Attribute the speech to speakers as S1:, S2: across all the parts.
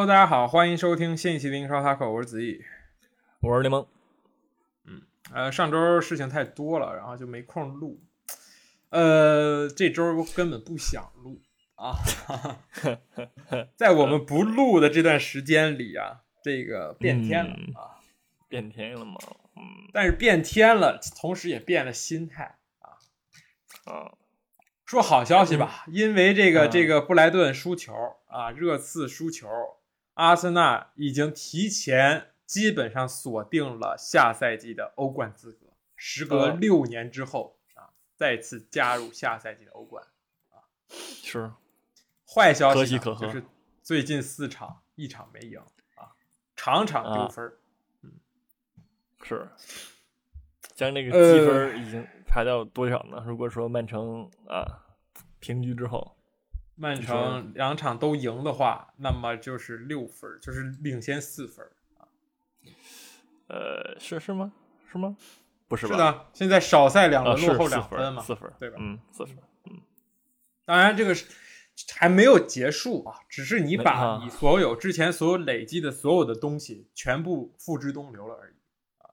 S1: Hello，大家好，欢迎收听新一期的英超塔口，我是子毅。
S2: 我是柠檬。
S1: 嗯，呃，上周事情太多了，然后就没空录。呃，这周根本不想录啊，在我们不录的这段时间里啊，这个变天了
S2: 嗯
S1: 啊，
S2: 变天了吗？嗯
S1: 但是变天了，同时也变了心态。
S2: 啊，
S1: 说好消息吧，因为这个
S2: 嗯
S1: 这个布莱顿输球啊，热刺输球，阿森纳已经提前基本上锁定了下赛季的欧冠资格，时隔
S2: 嗯
S1: 六年之后啊，再次加入下赛季的欧冠啊。
S2: 是。
S1: 坏消息呢就是最近四场一场没赢啊，场场丢分儿。
S2: 是，将这个
S1: 呃
S2: 积分已经排到多少呢？如果说曼城啊平局之后，
S1: 曼城两场都赢的话，那么就是六分，就是领先四分啊。
S2: 呃，是是吗？是吗？不是吧？
S1: 是的，现在少赛两
S2: 啊，
S1: 轮，落后两分嘛，
S2: 四分，
S1: 对吧？
S2: 嗯，四分，嗯
S1: 当然，这个是还没有结束啊，只是你把你所有之前所有累积的所有的东西全部付之东流了而已。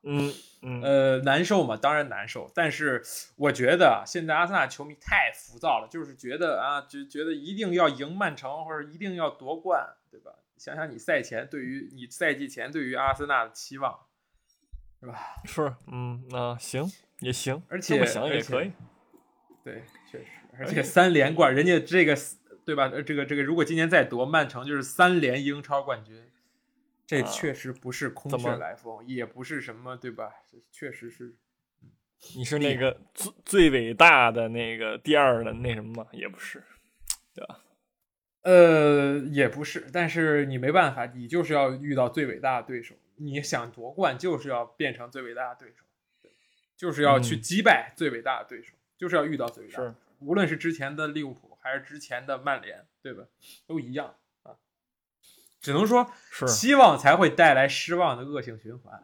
S2: 嗯嗯
S1: 呃，难受嘛，当然难受。但是我觉得啊现在阿森纳球迷太浮躁了，就是觉得啊，就觉得一定要赢曼城或者一定要夺冠，对吧？想想你赛前对于你赛季前对于阿森纳的期望，是吧？
S2: 是，嗯那，行也行，
S1: 而且
S2: 想也可以，
S1: 对，确实，而
S2: 而
S1: 且
S2: 且
S1: 三连冠，人家这个对吧？呃，这个这个，如果今年再夺曼城，就是三连英超冠军，这
S2: 啊
S1: 确实不是空穴来风，也不是什么对吧？这确实是
S2: 你是那个最最伟大的那个第二的那什么吗？也不是，对吧？
S1: 呃，也不是，但是你没办法，你就是要遇到最伟大的对手。你想夺冠，就是要变成最伟大的对手，对就是要去
S2: 嗯
S1: 击败最伟大的对手，就是要遇到最伟大的
S2: 是
S1: 对手。无论是之前的利物浦，还是之前的曼联，对吧？都一样啊。只能说，
S2: 是
S1: 希望才会带来失望的恶性循环，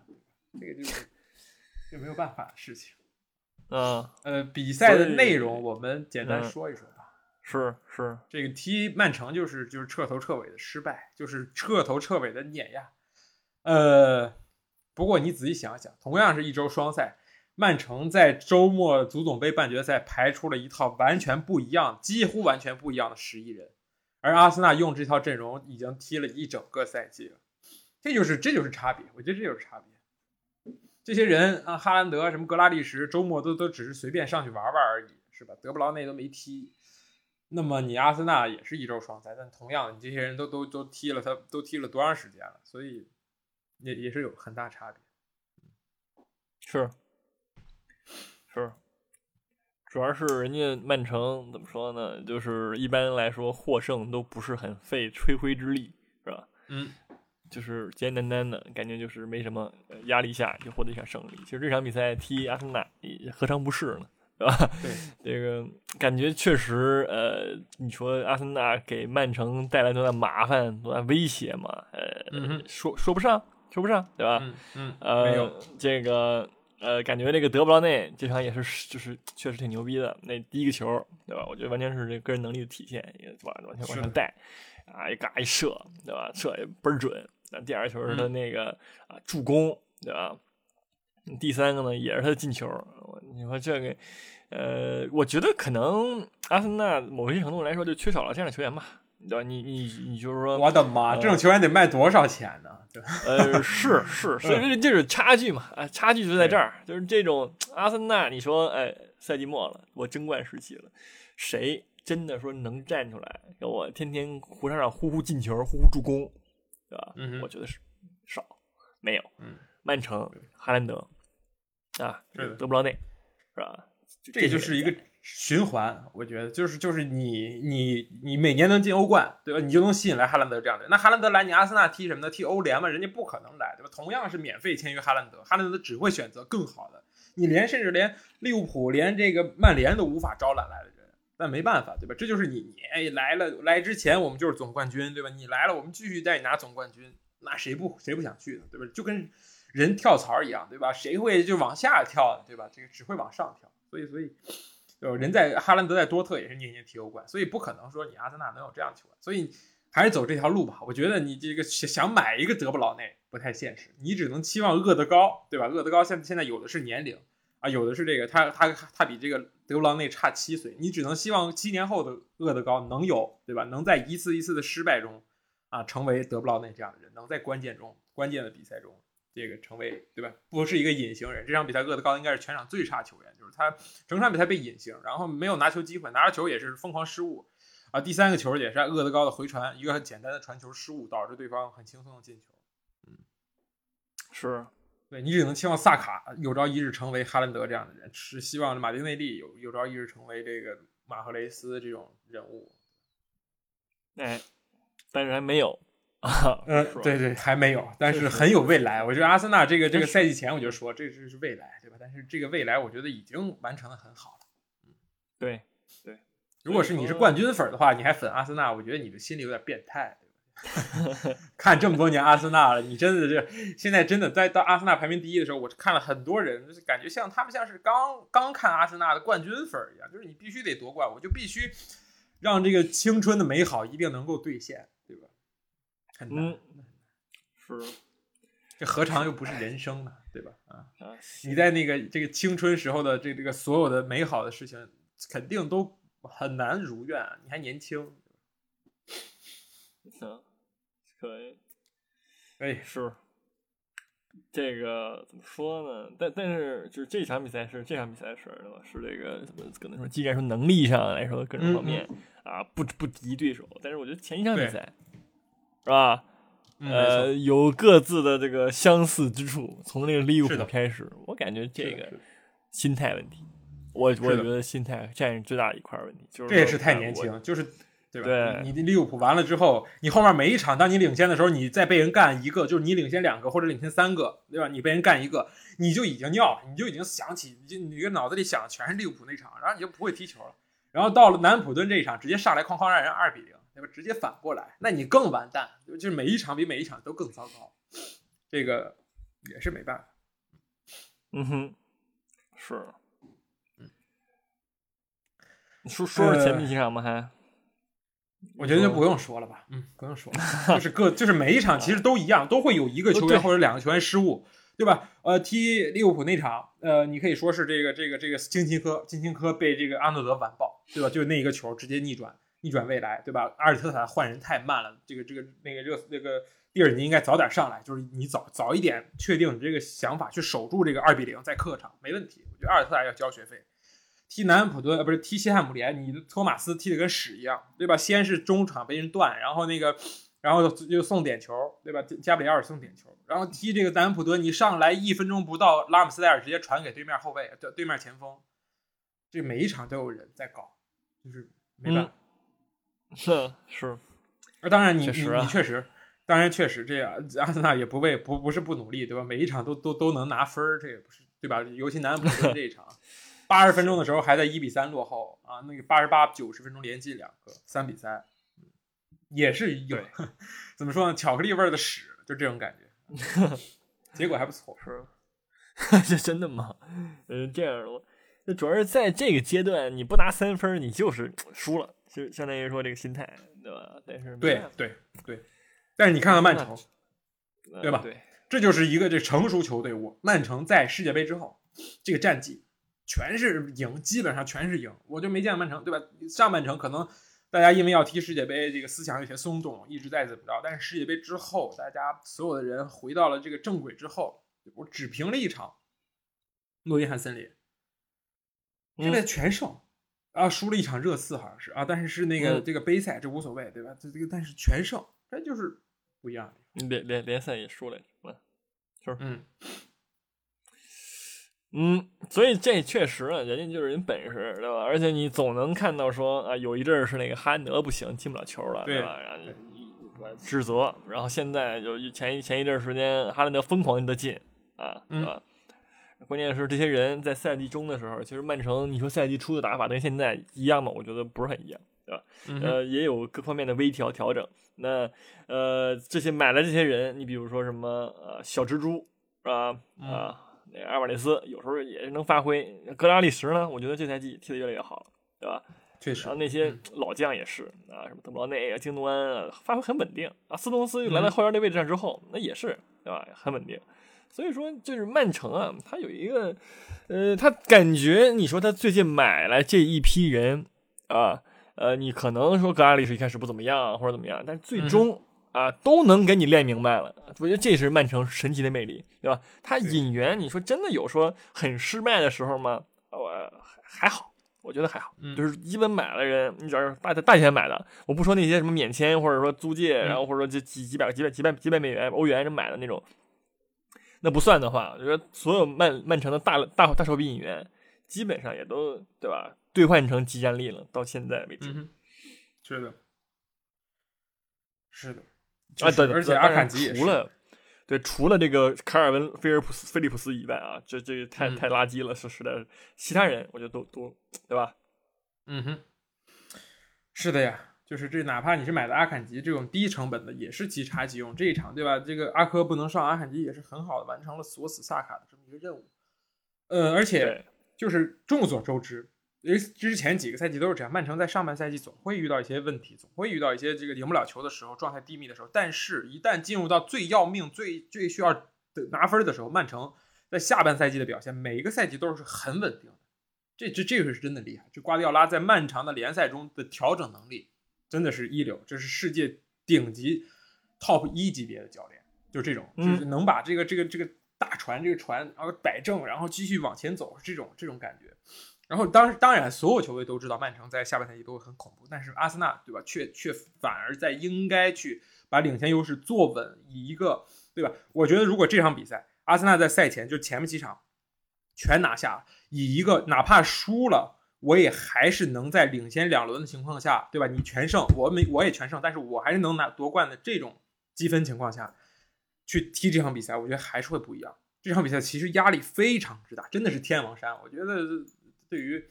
S1: 这个就是这没有办法的事情。
S2: 嗯，
S1: 呃，比赛的内容我们简单
S2: 嗯
S1: 说一说吧。
S2: 是是，
S1: 这个踢曼城就是就是彻头彻尾的失败，就是彻头彻尾的碾压。呃，不过你仔细想想，同样是一周双赛，曼城在周末足总杯半决赛排出了一套完全不一样、几乎完全不一样的十一人，而阿森纳用这套阵容已经踢了一整个赛季了，这就是这就是差别，我觉得这就是差别。这些人啊，哈兰德什么格拉利什，周末都都只是随便上去玩玩而已，是吧？德布劳内都没踢，那么你阿森纳也是一周双赛，但同样你这些人都都都踢了，他都踢了多长时间了？所以也也是有很大差别。
S2: 是是，主要是人家曼城怎么说呢？就是一般来说获胜都不是很费吹灰之力，是吧？
S1: 嗯，
S2: 就是简简单单的感觉，就是没什么呃压力下就获得一场胜利。其实这场比赛踢阿森纳也何尝不是呢？对吧？
S1: 对，
S2: 这个感觉确实，呃，你说阿森纳给曼城带来多大麻烦、多大威胁嘛？呃，
S1: 嗯
S2: 说说不上，说不上，对吧？
S1: 嗯嗯，
S2: 呃，
S1: 没有，
S2: 这个呃，感觉这个德布劳内这场也是，就是确实挺牛逼的。那第一个球，对吧？我觉得完全是这个人能力的体现，也完完全往上带，啊，一嘎一射，对吧？射也倍儿准。那第二球是他
S1: 嗯
S2: 那个、啊助攻，对吧？第三个呢也是他的进球。我你说这个，呃，我觉得可能阿森纳某些程度来说就缺少了这样的球员吧，对吧？你你你就是说，
S1: 我的妈，
S2: 呃
S1: 这种球员得卖多少钱呢？对？
S2: 呃，是是，所以
S1: 嗯
S2: 这就是差距嘛，啊，差距就在这儿，就是这种阿森纳，你说，哎，赛季末了，我争冠时期了，谁真的说能站出来，给我天天胡场上呼呼进球，呼呼助攻，对吧？
S1: 嗯
S2: 我觉得是少，没有。
S1: 嗯，
S2: 曼城、哈兰德啊，德布劳内，是吧？
S1: 这也就是一个循环，我觉得就是就是你你你每年能进欧冠，对吧？你就能吸引来哈兰德这样的。那哈兰德来你阿森纳踢什么呢？踢欧联嘛，人家不可能来，对吧？同样是免费签约哈兰德，哈兰德只会选择更好的。你连甚至连利物浦连这个曼联都无法招揽来的人，但没办法，对吧？这就是你你哎来了来之前我们就是总冠军，对吧？你来了我们继续带你拿总冠军，那谁不谁不想去呢？对吧？就跟人跳槽一样，对吧？谁会就往下跳，对吧？这个只会往上跳，所以所以。呃，人在哈兰德在多特也是年年踢欧冠，所以不可能说你阿森纳能有这样球员。所以还是走这条路吧。我觉得你这个想买一个德布劳内不太现实，你只能期望厄德高，对吧？厄德高现现在有的是年龄啊，有的是这个他他他比这个德布劳内差七岁，你只能希望七年后的厄德高能有，对吧？能在一次一次的失败中啊，成为德布劳内这样的人，能在关键中关键的比赛中。这个成为对吧？不是一个隐形人。这场比赛厄德高应该是全场最差球员，就是他整场比赛被隐形，然后没有拿球机会，拿着球也是疯狂失误啊。第三个球也是厄德高的回传，一个很简单的传球失误，导致对方很轻松的进球。嗯，
S2: 是
S1: 对你只能期望萨卡有朝一日成为哈兰德这样的人，是希望马丁内利有有朝一日成为这个马赫雷斯这种人物。
S2: 哎，但是还没有。
S1: 嗯，对对，还没有，但是很有未来。我觉得阿森纳这个这个赛季前我就说，这这是未来，对吧？但是这个未来，我觉得已经完成的很好了。
S2: 嗯，对对。
S1: 如果是你是冠军粉的话，你还粉阿森纳，我觉得你的心里有点变态，对吧？看这么多年阿森纳了，你真的是现在真的在到阿森纳排名第一的时候，我看了很多人，就是感觉像他们像是刚刚看阿森纳的冠军粉一样，就是你必须得夺冠，我就必须让这个青春的美好一定能够兑现。
S2: 嗯，是，
S1: 这何尝又不是人生呢？对吧？啊，你在那个这个青春时候的这这个所有的美好的事情，肯定都很难如愿。你还年轻，
S2: 行，可以，
S1: 哎，
S2: 是，这个怎么说呢？但但是就是这场比赛是这场比赛是对吧？是这个怎么可能说，既然说能力上来说各种方面啊不不敌对手，但是我觉得前一场比赛。是吧？呃，有各自的这个相似之处。从那个利物浦开始，我感觉这个心态问题，我我觉得心态占最大的一块问题。就是
S1: 这也是太年轻，就是对吧？你利物浦完了之后，你后面每一场，当你领先的时候，你再被人干一个，就是你领先两个或者领先三个，对吧？你被人干一个，你就已经尿了，你就已经想起，你就你个脑子里想的全是利物浦那场，然后你就不会踢球了。然后到了南普顿这一场，直接上来哐哐让人二比零。对吧？直接反过来，那你更完蛋，就是每一场比每一场都更糟糕，这个也是没办法。
S2: 嗯哼，是，嗯，说说说前面几场吗？还，
S1: 我觉得就不用说了吧。嗯，不用说了，就是各就是每一场其实都一样，都会有一个球员或者两个球员失误，对吧？呃，踢利物浦那场，呃，你可以说是这个这个这个金琴科金琴科被这个阿诺德完爆，对吧？就那一个球直接逆转。逆转未来，对吧？阿尔特塔换人太慢了，这个这个那个热那个蒂尔尼应该早点上来，就是你早早一点确定你这个想法，去守住这个二比零，在客场没问题。我觉得阿尔特塔要交学费。踢南安普顿呃不是踢西汉姆联，你托马斯踢的跟屎一样，对吧？先是中场被人断，然后那个然后又送点球，对吧？加布里埃尔送点球，然后踢这个南安普顿，你上来一分钟不到，拉姆斯戴尔直接传给对面后卫，对对面前锋，这每一场都有人在搞，就是没办法。
S2: 是 是，
S1: 那当然你你你确实，当然确实这样，阿森纳也不为不不是不努力，对吧？每一场都都都能拿分儿，这也不是对吧？尤其南普顿这一场，八十分钟的时候还在一比三落后啊，那个八十八九十分钟连进两个，三比三，也是有 怎么说呢？巧克力味的屎，就这种感觉，结果还不错，
S2: 是这真的吗？嗯，这样的，那主要是在这个阶段，你不拿三分，你就是输了。就相当于说这个心态，对吧？但是
S1: 对对对，但是你看看曼城，对吧？
S2: 对，
S1: 这就是一个这成熟球队伍。曼城在世界杯之后，这个战绩全是赢，基本上全是赢。我就没见曼城，对吧？上半程可能大家因为要踢世界杯，这个思想有些松动，一直在怎么着。但是世界杯之后，大家所有的人回到了这个正轨之后，我只平了一场诺丁汉森林，现在全胜。啊，输了一场热刺好像是啊，但是是那个这个杯赛，这无所谓，对吧？这这个但是全胜，这就是不一样
S2: 的。联联联赛也输了，是
S1: 嗯
S2: 嗯，所以这确实啊，人家就是人本事，对吧？而且你总能看到说啊，有一阵儿是那个哈兰德不行，进不了球了，对吧？然后指责，然后现在就前一前一阵时间，哈兰德疯狂的进啊，对吧？关键是这些人在赛季中的时候，其实曼城，你说赛季初的打法跟现在一样吗？我觉得不是很一样，对吧？呃，也有各方面的微调调整。那呃，这些买了这些人，你比如说什么呃小蜘蛛啊啊，那个阿瓦雷斯有时候也是能发挥。格拉利什呢，我觉得这赛季踢得越来越好了，对吧？
S1: 确实
S2: 然后那些
S1: 嗯
S2: 老将也是啊，什么德布劳内啊、京多安啊，发挥很稳定啊。斯通斯来
S1: 嗯
S2: 到后腰那位置上之后，那也是对吧，很稳定。所以说，就是曼城啊，他有一个，呃，他感觉你说他最近买来这一批人啊，呃，你可能说格拉利什一开始不怎么样或者怎么样，但最
S1: 嗯
S2: 终、啊都能给你练明白了。我觉得这是曼城神奇的魅力，对吧？他引援，你说真的有说很失败的时候吗？我还还好，我觉得还好，
S1: 嗯
S2: 就是基本买了人，你只要是大大钱买的，我不说那些什么免签或者说租借，
S1: 嗯
S2: 然后或者说这几几百几百几百几百美元欧元这买的那种，那不算的话，我觉得所有曼曼城的大大大手笔引援，基本上也都对吧？兑换成即战力了，到现在为止。
S1: 嗯，是的，是的，
S2: 啊，
S1: 就是
S2: 对，对
S1: 而且阿坎吉也
S2: 除了对除了这个卡尔文菲尔普斯菲利普斯以外啊，这这太
S1: 嗯
S2: 太垃圾了，是实在是。其他人我觉得都都对吧？
S1: 嗯哼，是的呀，就是这，哪怕你是买的阿坎吉这种低成本的，也是即插即用。这一场对吧？这个阿科不能上，阿坎吉也是很好的完成了锁死萨卡的这么一个任务。呃，而且，就是众所周知，因为之前几个赛季都是这样，曼城在上半赛季总会遇到一些问题，总会遇到一些这个赢不了球的时候，状态低迷的时候。但是，一旦进入到最要命、最最需要的拿分的时候，曼城在下半赛季的表现，每一个赛季都是很稳定的。这这这个是真的厉害。这瓜迪奥拉在漫长的联赛中的调整能力真的是一流，这是世界顶级 top 一级别的教练，就这种，
S2: 嗯
S1: 就是能把这个这个这个大船这个船然后摆正，然后继续往前走，这种这种感觉。然后当当然，所有球队都知道曼城在下半赛季都会很恐怖，但是阿森纳对吧，却却反而在应该去把领先优势坐稳，以一个对吧？我觉得如果这场比赛阿森纳在赛前就前面几场全拿下，以一个哪怕输了，我也还是能在领先两轮的情况下，对吧？你全胜，我没我也全胜，但是我还是能拿夺冠的这种积分情况下，去踢这场比赛，我觉得还是会不一样。这场比赛其实压力非常之大，真的是天王山。我觉得对于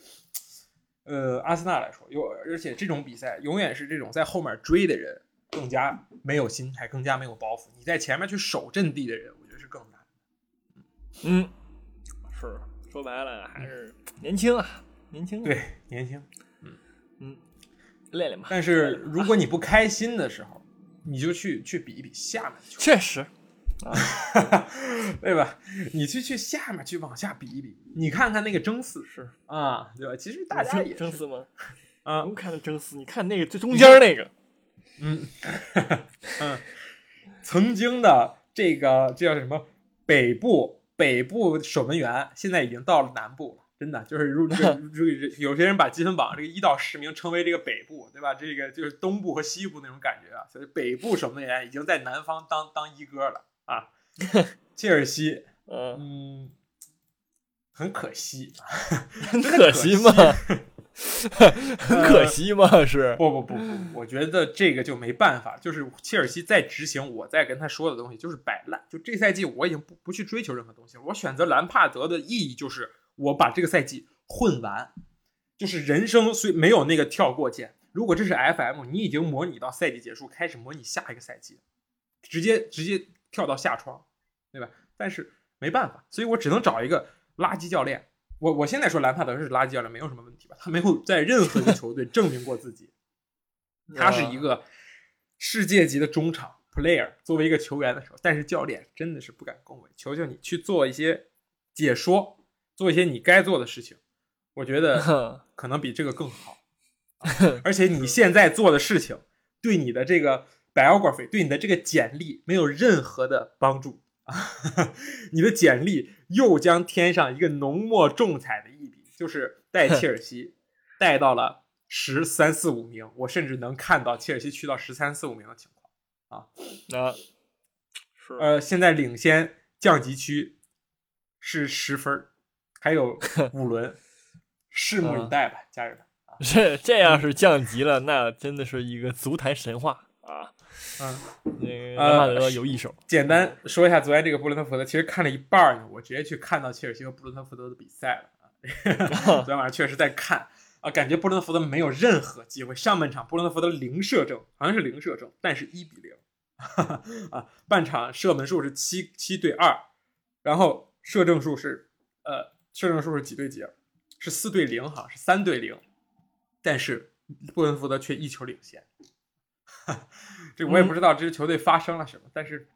S1: 呃阿森纳来说，有而且这种比赛永远是这种在后面追的人更加没有心态，更加没有包袱。你在前面去守阵地的人，我觉得是更难。
S2: 嗯，是说白了还是年轻啊，年轻啊，
S1: 对，年轻。
S2: 练练吧。
S1: 但是如果你不开心的时候，你就去去比一比下面的球，
S2: 确实，
S1: 对吧？你去去下面去往下比一比，你看看那个争四。
S2: 是
S1: 啊，对吧？其实大家也是。
S2: 争四吗？
S1: 啊，
S2: 不看的争四，你看那个最中间那个，
S1: 嗯。嗯，曾经的这个这叫什么？北部北部守门员，现在已经到了南部了。真的就是如 如如有些人把积分榜这个一到十名称为这个北部，对吧？这个就是东部和西部那种感觉啊。所以北部守门员已经在南方当当一哥了啊。切尔西，
S2: 嗯，
S1: 嗯，很可惜，
S2: 很
S1: 可
S2: 可惜吗？很可惜吗？是，
S1: 不不不不，我觉得这个就没办法，就是切尔西在执行我在跟他说的东西，就是摆烂。就这赛季我已经不不去追求任何东西了，我选择兰帕德的意义就是我把这个赛季混完，就是人生虽没有那个跳过键。如果这是 FM，你已经模拟到赛季结束，开始模拟下一个赛季，直接直接跳到下窗，对吧？但是没办法，所以我只能找一个垃圾教练。我我现在说兰帕德是垃圾教练没有什么问题吧？他没有在任何一个球队证明过自己，他是一个世界级的中场 player。作为一个球员的时候，但是教练真的是不敢恭维，求求你去做一些解说，做一些你该做的事情。我觉得 可能比这个更好。而且你现在做的事情，对你的这个 biography，对你的这个简历没有任何的帮助。你的简历又将添上一个浓墨重彩的一笔，就是带切尔西带到了十三四五名，我甚至能看到切尔西去到十三四五名的情况。
S2: 啊，是，
S1: 呃，现在领先降级区是十分儿，还有 五轮，拭目以待吧，家人们。
S2: 这这要是降级了，那真的是一个足坛神话啊！
S1: 嗯，
S2: 那个
S1: 呃
S2: 兰帕德有一手，
S1: 简单说一下昨天这个布伦特福德，其实看了一半呢，我直接去看到切尔西和布伦特福德的比赛了啊。昨天晚上确实在看啊，感觉布伦特福德没有任何机会。上半场布伦特福德零射正，好像是零射正，但是一比零 啊。半场射门数是七七对二，然后射正数是呃射正数是几对几？是四对零哈，是三对零。但是布伦福德却一球领先。这我也不知道这支球队发生了什么，但是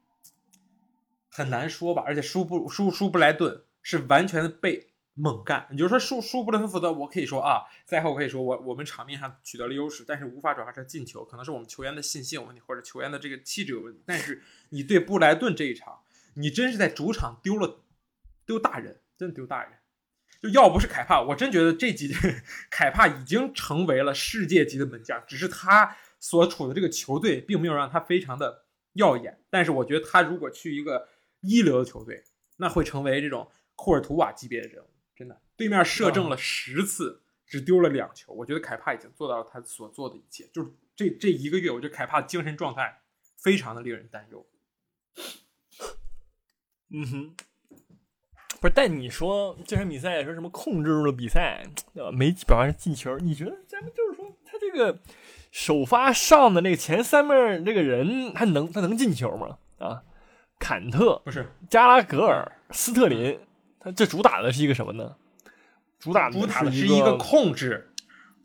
S1: 很难说吧。而且输布输输布莱顿是完全的被猛干。你就说输输布伦福德，我可以说啊，赛后可以说我我们场面上取得了优势，但是无法转化成进球，可能是我们球员的信心有问题，或者球员的这个气质有问题。但是你对布莱顿这一场，你真是在主场丢了丢大人，真的丢大人。就要不是凯帕，我真觉得这几 凯帕已经成为了世界级的门将，只是他所处的这个球队并没有让他非常的耀眼。但是我觉得他如果去一个一流的球队，那会成为这种库尔图瓦级别的人物。真的，对面射正了十次，只丢了两球。我觉得凯帕已经做到了他所做的一切。就是这这一个月，我觉得凯帕精神状态非常的令人担忧。
S2: 嗯哼。不是，但你说这场比赛说什么控制住了比赛，呃，没表现进球？你觉得咱们就是说他这个首发上的那个前三面那个人，他能他能进球吗？啊，坎特
S1: 不是
S2: 加拉格尔、斯特林，他这主打的是一个什么呢？主打
S1: 主打的
S2: 是
S1: 一个控制。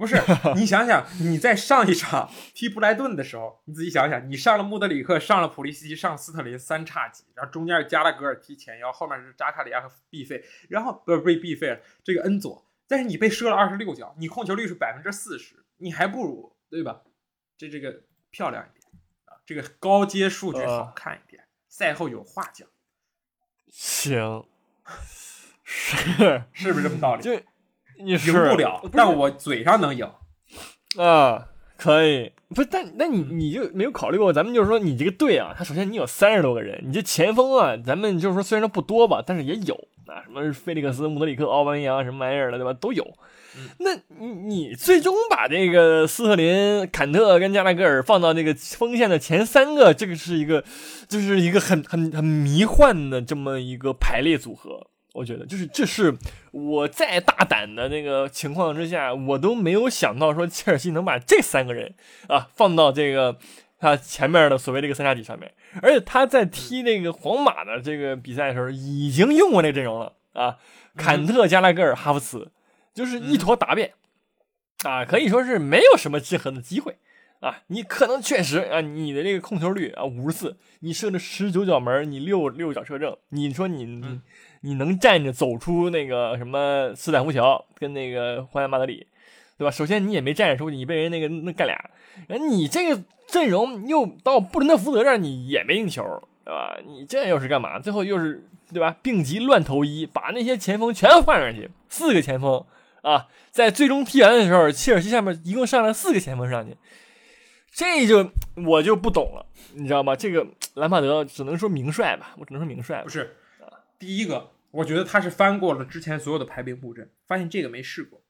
S1: 不是，你想想，你在上一场踢布莱顿的时候，你自己想想，你上了穆德里克，上了普利西奇，上斯特林，三叉戟，然后中间是加拉格尔踢前腰，后面是扎卡里亚和毕费，然后不是被毕费了，这个恩佐，但是你被射了二十六脚，你控球率是百分之四十，你还不如对吧？这这个漂亮一点啊，这个高阶数据好看一点，赛后有话讲。
S2: 行，是
S1: 是不是这么道理？
S2: 就。
S1: 赢不了，但我嘴上能赢
S2: 啊，可以。不是，但那你你就没有考虑过？咱们就是说，你这个队啊，他首先你有三十多个人，你这前锋啊，咱们就是说虽然说不多吧，但是也有啊，什么菲利克斯、穆德里克、奥巴梅扬什么玩意儿的，对吧？都有。那你你最终把这个斯特林、坎特跟加拉格尔放到那个锋线的前三个，这个是一个，就是一个很很很迷幻的这么一个排列组合。我觉得就是这是我再大胆的那个情况之下，我都没有想到说切尔西能把这三个人啊放到这个他前面的所谓这个三叉戟上面，而且他在踢那个皇马的这个比赛的时候已经用过那个阵容了啊，坎特、加拉格尔、哈弗茨，就是一坨答辩。啊，可以说是没有什么制衡的机会啊，你可能确实啊，你的这个控球率啊五十四，你射了十九脚门，你六六脚射正，你说你。你能站着走出那个什么斯坦福桥跟那个皇家马德里，对吧？首先你也没站着出去，你被人那个那干俩，人你这个阵容又到布伦特福德这儿，你也没进球，对吧？你这又是干嘛？最后又是对吧？病急乱投医，把那些前锋全换上去，四个前锋啊，在最终踢完的时候，切尔西下面一共上了四个前锋上去，这就我就不懂了，你知道吗？这个兰帕德只能说名帅吧，我只能说名帅，
S1: 不是。第一个，我觉得他是翻过了之前所有的排兵布阵，发现这个没试过，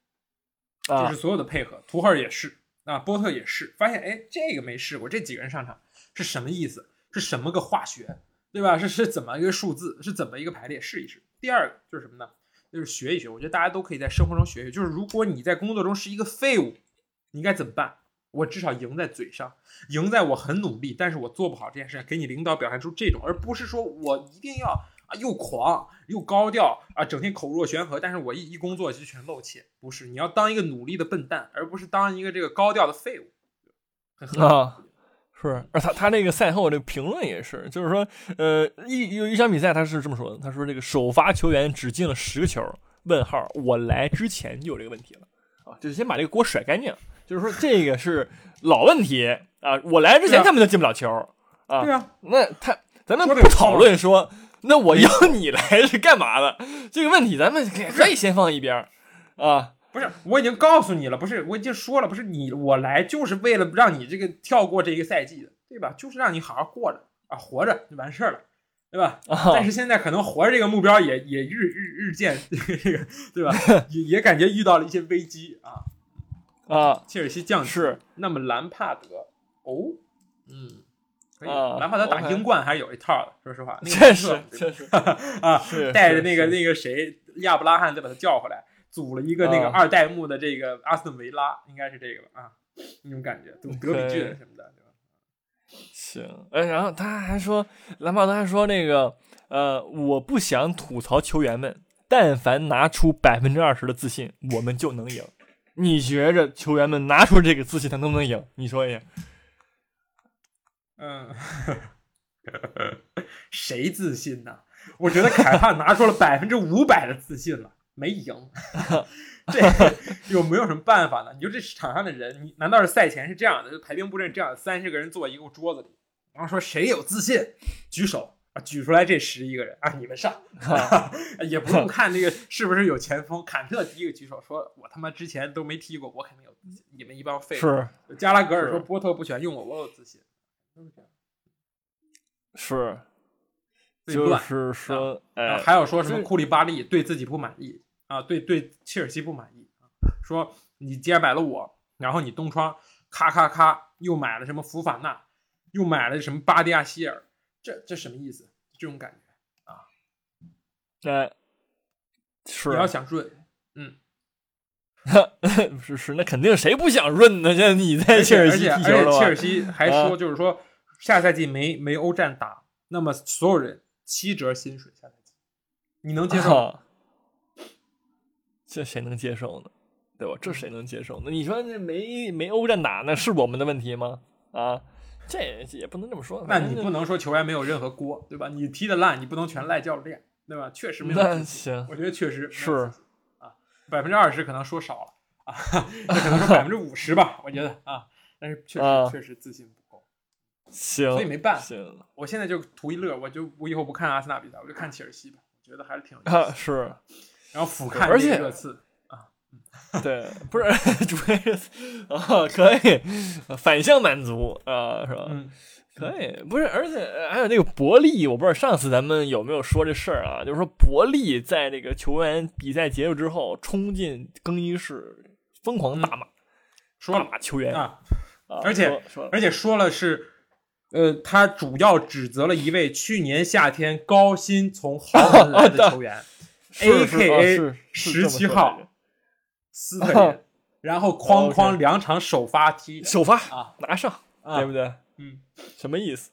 S1: 就是所有的配合，图赫尔也是，啊，波特也是，发现哎，这个没试过，这几个人上场是什么意思？是什么个化学，对吧？是是怎么一个数字？是怎么一个排列？试一试。第二个就是什么呢？就是学一学。我觉得大家都可以在生活中学学。就是如果你在工作中是一个废物，你该怎么办？我至少赢在嘴上，赢在我很努力，但是我做不好这件事，给你领导表现出这种，而不是说我一定要啊。又狂又高调啊，整天口若悬河。但是我一一工作就全露怯。不是，你要当一个努力的笨蛋，而不是当一个这个高调的废物。
S2: 啊，是。而他他那个赛后这个评论也是，就是说，呃，一有一场比赛他是这么说的，他说这个首发球员只进了十个球。问号，我来之前就有这个问题了啊，就先把这个锅甩干净。就是说这个是老问题啊，我来之前根本就进不了球啊。
S1: 对啊，
S2: 那他咱们不讨论说。那我要你来是干嘛的？这个问题咱们可以先放一边啊。
S1: 不是，我已经告诉你了，不是，我已经说了，不是你我来就是为了让你这个跳过这一个赛季的，对吧？就是让你好好过着啊，活着就完事儿了，对吧？但是现在可能活着这个目标也也日日日渐 这个，对吧？也也感觉遇到了一些危机啊
S2: 啊！
S1: 切尔西降
S2: 是
S1: 那么兰帕德哦，嗯。
S2: 啊，
S1: 兰帕德打英冠还是有一套的，说实话，
S2: 确实确实
S1: 啊，带着那个那个谁亚布拉罕再把他叫回来，组了一个那个二代目的这个阿斯顿维拉，应该是这个吧啊，那种感觉，德比郡什么的，对吧？
S2: 行，哎，然后他还说，兰帕德还说那个，呃，我不想吐槽球员们，但凡拿出百分之二十的自信，我们就能赢。你觉着球员们拿出这个自信，他能不能赢？你说一下。
S1: 嗯，谁自信呢？我觉得凯帕拿出了百分之五百的自信了，没赢。这有没有什么办法呢？你说这场上的人，你难道是赛前是这样的，就排兵布阵这样，三十个人坐一个桌子里，然后说谁有自信举手啊？举出来这十一个人啊，你们上，也不用看那个是不是有前锋。坎特第一个举手说：“我他妈之前都没踢过，我肯定有自信。”你们一帮废物。
S2: 是
S1: 加拉格尔说：“波特不选用我，我有自信。”
S2: 是，
S1: 对
S2: 就是说，哎，
S1: 还有说什么库利巴利对自己不满意啊？对对，切尔西不满意啊？说你既然买了我，然后你东窗咔咔咔又买了什么福法纳，又买了什么巴蒂亚希尔，这这什么意思？这种感觉啊？
S2: 那，是
S1: 你要想润，嗯，
S2: 是是，那肯定谁不想润呢？现在你在切尔西踢球
S1: 了切尔西还说就是说。下赛季没没欧战打，那么所有人七折薪水下赛季，你能接受？
S2: 这谁能接受呢？对吧？这谁能接受？呢你说那没没欧战打，那是我们的问题吗？啊，这也不能这么说。
S1: 那你不能说球员没有任何锅，对吧？你踢的烂，你不能全赖教练，对吧？确实没有。
S2: 那行，
S1: 我觉得确实
S2: 是
S1: 啊，百分之二十可能说少了啊，可能说百分之五十吧。我觉得啊，但是确实确实自信不够。
S2: 行，
S1: 所以没办。
S2: 行，
S1: 我现在就图一乐，我就我以后不看阿森纳比赛，我就看切尔西吧。我觉得还是挺有意思。啊，
S2: 是。
S1: 然后俯瞰
S2: 而且
S1: 热刺啊，
S2: 对，不是 主要是啊，可以反向满足啊，是吧？
S1: 嗯，
S2: 可以。不是，而且还有那个伯利，我不知道上次咱们有没有说这事儿啊？就是说伯利在这个球员比赛结束之后，冲进更衣室疯狂大骂，
S1: 说
S2: 了骂球员
S1: 啊，而且而且说了是。呃，他主要指责了一位去年夏天高薪从豪门来的 球员，A K A 十七号斯特林，然后哐哐两场首发踢
S2: 首发
S1: 啊
S2: 拿上，对不对？
S1: 嗯，
S2: 什么意思？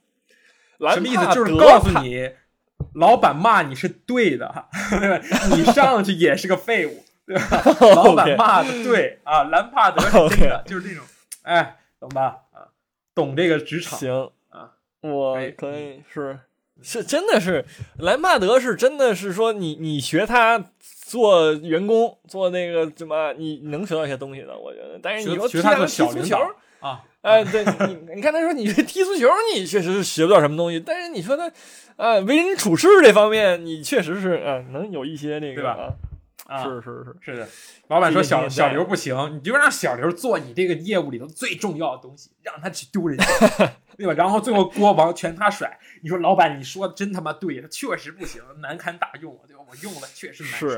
S1: 什么意思？就是告诉你，老板骂你是对的，你上去也是个废物，对吧？老板 骂的对啊，兰帕德是真的，就是这种，哎，懂吧？啊，懂这个职场。
S2: 行啊。我可以是是真的是莱曼德是真的是说你你学他做员工做那个什么你能学到一些东西的我觉得，但是你说
S1: 学他
S2: 踢足球
S1: 啊，
S2: 哎对你你看他说你踢足球你确实是学不到什么东西，但是你说他啊为人处事这方面你确实是啊能有一些那个
S1: 对吧？
S2: 啊是是
S1: 是是的，老板说小小刘不行，你就让小刘做你这个业务里头最重要的东西，让他去丢人。对吧？然后最后锅王全他甩。你说老板，你说的真他妈对，他确实不行，难堪大用，对吧？我用了确实难
S2: 受，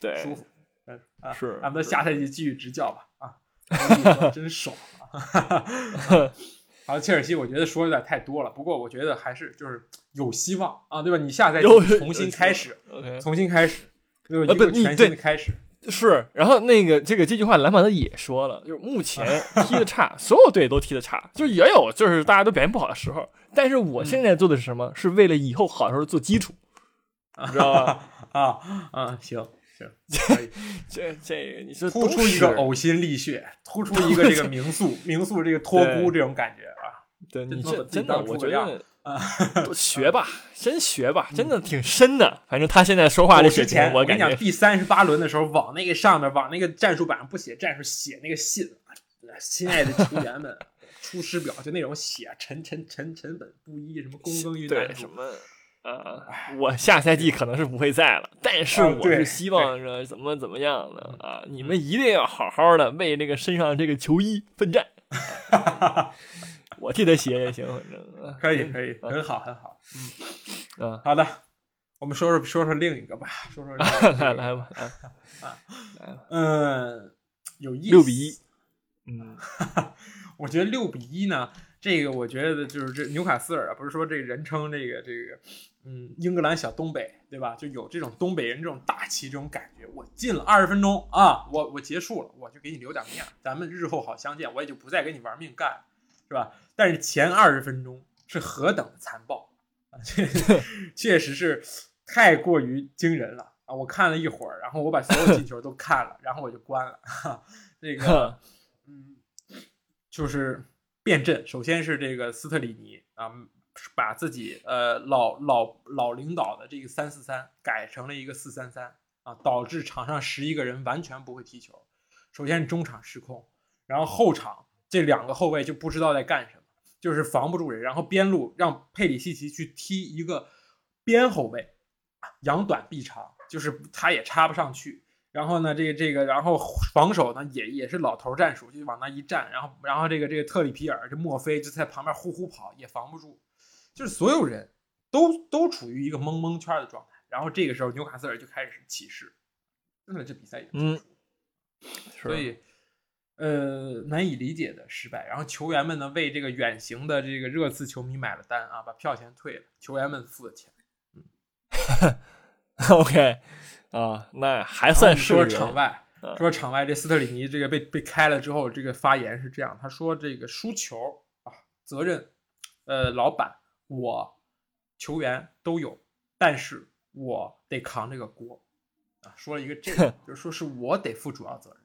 S2: 对，
S1: 舒服，嗯啊，
S2: 是。
S1: 咱们下赛季继续执教吧，啊，真爽啊！好，切尔西，我觉得说有点太多了，不过我觉得还是就是有希望啊，对吧？你下赛季重新开始，重新开始，对吧？一个全新的开始。
S2: 是，然后那个这个这句话，兰马德也说了，就是目前踢的差，所有队都踢的差，就也有就是大家都表现不好的时候。但是我现在做的是什么？是为了以后好的时候做基础，你知道吧？
S1: 啊啊，行行，
S2: 这这你是
S1: 突出一个呕心沥血，突出一个这个民宿民宿这个托孤这种感觉啊。
S2: 对你这真的，我觉得。啊，学吧，真学吧，真的挺深的。反正他现在说话这水平，
S1: 我
S2: 跟
S1: 你讲，第三十八轮的时候，往那个上面，往那个战术板上不写战术，写那个信，亲爱的球员们，出师表，就那种写，沉沉沉沉本布衣，什么躬耕于
S2: 对什么，呃，我下赛季可能是不会在了，但是我是希望着怎么怎么样的啊，你们一定要好好的为这个身上这个球衣奋战。我替他写也行，反正
S1: 可以可以，很好很好，
S2: 嗯。嗯，
S1: 好的，我们说说说说另一个吧，说说
S2: 来来吧，
S1: 啊，嗯，有意思，
S2: 六比一，嗯，
S1: 我觉得六比一呢，这个我觉得就是这纽卡斯尔啊，不是说这人称这个这个，嗯，英格兰小东北，对吧？就有这种东北人这种大气这种感觉。我进了二十分钟啊，我我结束了，我就给你留点面，咱们日后好相见，我也就不再跟你玩命干，是吧？但是前二十分钟是何等的残暴啊！确 确实是太过于惊人了啊，我看了一会儿，然后我把所有进球都看了，然后我就关了。哈，这个，嗯，就是变阵，首先是这个斯特里尼啊，把自己呃老老老领导的这个三四三改成了一个四三三啊，导致场上十一个人完全不会踢球。首先中场失控，然后后场这两个后卫就不知道在干什么，就是防不住人，然后边路让佩里西奇去踢一个边后卫，扬短避长。就是他也插不上去，然后呢，这个这个，然后防守呢也也是老头战术，就往那一站，然后然后这个这个特里皮尔这墨菲就在旁边呼呼跑，也防不住，就是所有人都都处于一个蒙蒙圈的状态。然后这个时候纽卡斯尔就开始起势，真的这比赛也
S2: 嗯，
S1: 所以呃难以理解的失败。然后球员们呢为这个远行的这个热刺球迷买了单啊，把票钱退了，球员们付的钱，
S2: 嗯。OK，啊，那还算是
S1: 说场外，说场外这斯特里尼这个被被开了之后，这个发言是这样，他说这个输球啊，责任，呃，老板我球员都有，但是我得扛这个锅啊，说了一个这个，就是说是我得负主要责任，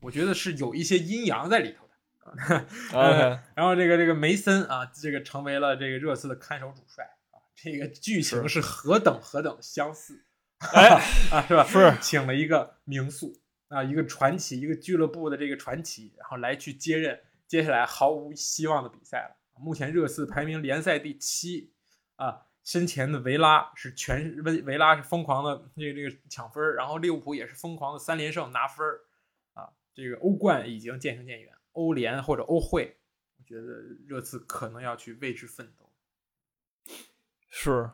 S1: 我觉得是有一些阴阳在里头的
S2: 啊。
S1: 然后这个这个梅森啊，这个成为了这个热刺的看守主帅啊。这个剧情是何等何等相似，
S2: 哎
S1: 啊，是吧？
S2: 是
S1: 请了一个名宿啊，一个传奇，一个俱乐部的这个传奇，然后来去接任接下来毫无希望的比赛了。目前热刺排名联赛第七啊，身前的维拉是全维维拉是疯狂的这个这个抢分然后利物浦也是疯狂的三连胜拿分啊。这个欧冠已经渐行渐远，欧联或者欧会，我觉得热刺可能要去为之奋斗。
S2: 是，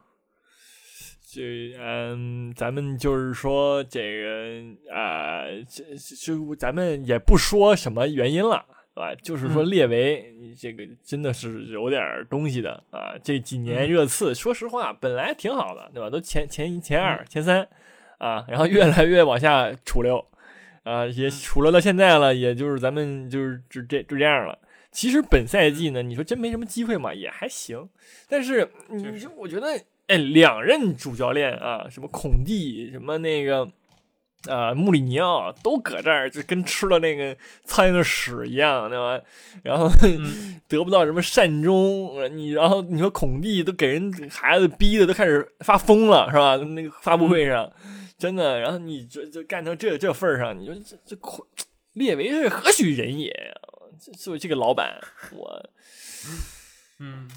S2: 这嗯，咱们就是说这个啊，这就咱们也不说什么原因了，对吧？就是说列维这个真的是有点东西的啊。这几年热刺，说实话本来挺好的，对吧？都前前一、前二、前三啊，然后越来越往下楚溜啊，也除了到现在了，也就是咱们就是就这就这样了。其实本赛季呢，你说真没什么机会嘛，也还行。但是你就我觉得，哎，两任主教练啊，什么孔蒂，什么那个，啊，穆里尼奥，都搁这儿，就跟吃了那个苍蝇的屎一样，对吧？然后 得不到什么善终，你然后你说孔蒂都给人孩子逼的都开始发疯了，是吧？那个发布会上，真的，然后你这就干到这这份上，你说这这列维是何许人也？作为这个老板，我，
S1: 嗯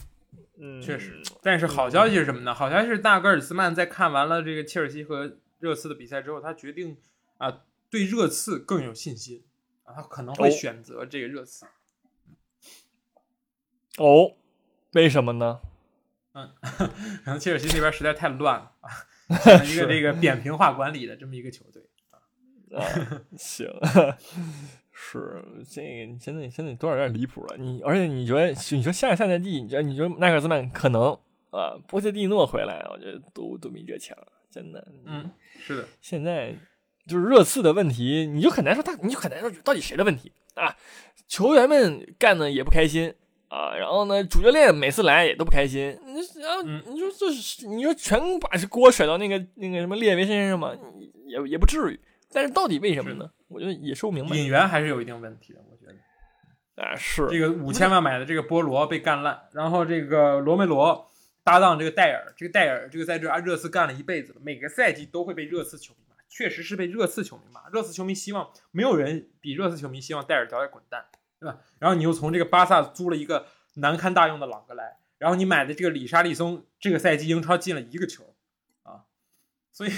S2: 嗯，
S1: 确实。但是好消息是什么呢？好消息是大格尔斯曼在看完了这个切尔西和热刺的比赛之后，他决定啊，对热刺更有信心啊，他可能会选择这个热刺。
S2: 哦，为什么呢？
S1: 嗯，可能切尔西那边实在太乱了啊，一个这个扁平化管理的这么一个球队
S2: 啊，行。是这个，现在现在多少有点离谱了。你而且你觉得，你说下下赛季，你觉得你觉得奈克斯曼可能啊，波切蒂诺回来，我觉得都都比这强，真的。
S1: 嗯，是的。
S2: 现在就是热刺的问题，你就很难说他，你就很难说到底谁的问题啊？球员们干的也不开心啊，然后呢，主教练每次来也都不开心。你然后你说这是你说全把这锅甩到那个那个什么列维身上吗？也也不至于。但是到底为什么呢？我觉得也说不明白。
S1: 引援还是有一定问题的，我觉
S2: 得。啊，是
S1: 这个五千万买的这个波罗被干烂，然后这个罗梅罗搭档这个戴尔，这个戴尔这个在这热刺干了一辈子了，每个赛季都会被热刺球迷骂，确实是被热刺球迷骂。热刺球迷希望没有人比热刺球迷希望戴尔早点滚蛋，对吧？然后你又从这个巴萨租了一个难堪大用的朗格莱，然后你买的这个里沙利松这个赛季英超进了一个球啊。所以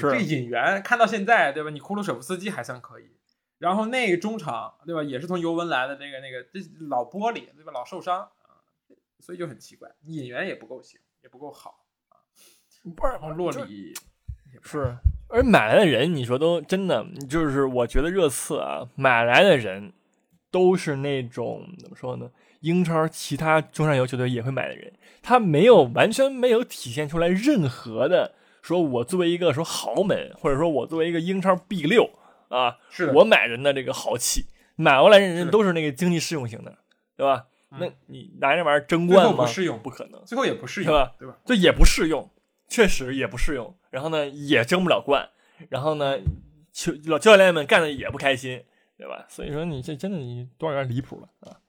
S1: 这引援看到现在，对吧？你库鲁舍夫斯基还算可以，然后那个中场，对吧？也是从尤文来的那个那个这老玻璃，对吧？老受伤啊，所以就很奇怪，引援也不够行，也不够好啊。
S2: 不是，
S1: 洛里
S2: 是，而买来的人，你说都真的，就是我觉得热刺啊，买来的人都是那种怎么说呢？英超其他中上游球队也会买的人，他没有完全没有体现出来任何的。说我作为一个说豪门，或者说我作为一个英超 B 六啊，
S1: 是
S2: 我买人的这个豪气，买过来人人都是那个经济适用型的，对吧？那你拿这玩意儿争冠吗？
S1: 不适用，
S2: 不可能，
S1: 最后也不适用，
S2: 对吧？
S1: 对吧？
S2: 这也不适用，确实也不适用，然后呢也争不了冠，然后呢球老教练们干的也不开心，对吧？所以说你这真的你多少有点离谱了啊！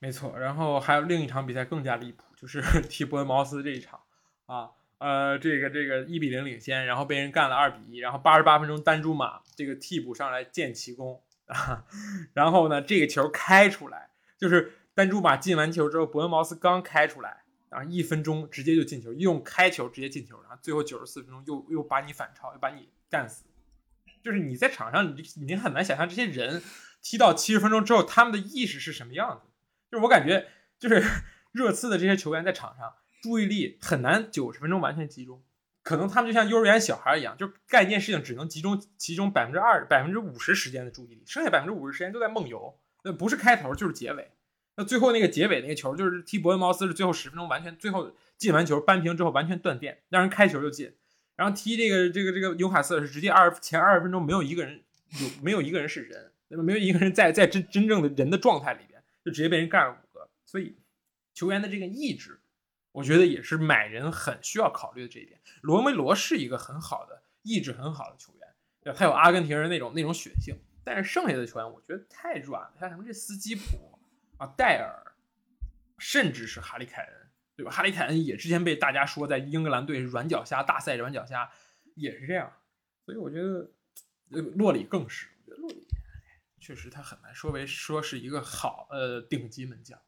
S1: 没错，然后还有另一场比赛更加离谱，就是 踢伯恩茅斯这一场啊，呃，这个这个一比零领先，然后被人干了二比一，然后八十八分钟丹朱马这个替补上来建奇功啊，然后呢这个球开出来，就是丹朱马进完球之后，伯恩茅斯刚开出来，然后一分钟直接就进球，用开球直接进球，然后最后九十四分钟又又把你反超，又把你干死，就是你在场上你你很难想象这些人踢到七十分钟之后他们的意识是什么样子。就是我感觉，就是 热刺的这些球员在场上注意力很难九十分钟完全集中，可能他们就像幼儿园小孩一样，就干一件事情只能集中其中百分之二、百分之五十时间的注意力，剩下百分之五十时间都在梦游。那不是开头就是结尾。那最后那个结尾那个球，就是踢伯恩茅斯是最后十分钟完全最后进完球扳平之后完全断电，让人开球就进。然后踢这个这个这个纽卡斯是直接二前二十分钟没有一个人有没有一个人是人，对吧？没有一个人在在真真正的人的状态里边。就直接被人干了五个，所以球员的这个意志，我觉得也是买人很需要考虑的这一点。罗梅罗是一个很好的意志很好的球员，对？他有阿根廷人那种那种血性，但是剩下的球员我觉得太软了，像什么这斯基普啊、戴尔，甚至是哈利凯恩，对吧？哈里凯恩也之前被大家说在英格兰队软脚虾，大赛软脚虾也是这样，所以我觉得呃洛里更是，我觉得洛里。确实，他很难说为说是一个好呃顶级门将。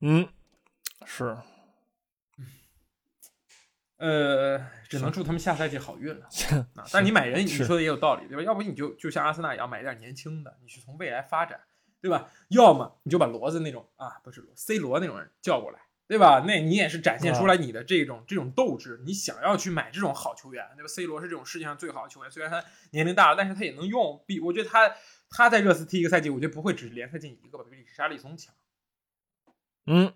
S2: 嗯，是，
S1: 呃，只能祝他们下赛季好运了。啊，但是你买人，你说的也有道理，对吧？要不你就就像阿森纳一样买点年轻的，你去从未来发展，对吧？要么你就把骡子那种啊，不是 C 罗那种人叫过来，对吧？那你也是展现出来你的这种这种斗志，你想要去买这种好球员，对吧？C 罗是这种世界上最好的球员，虽然他年龄大了，但是他也能用。比我觉得他他在热刺踢一个赛季，我觉得不会只联赛进一个吧，比沙利松强。
S2: 嗯，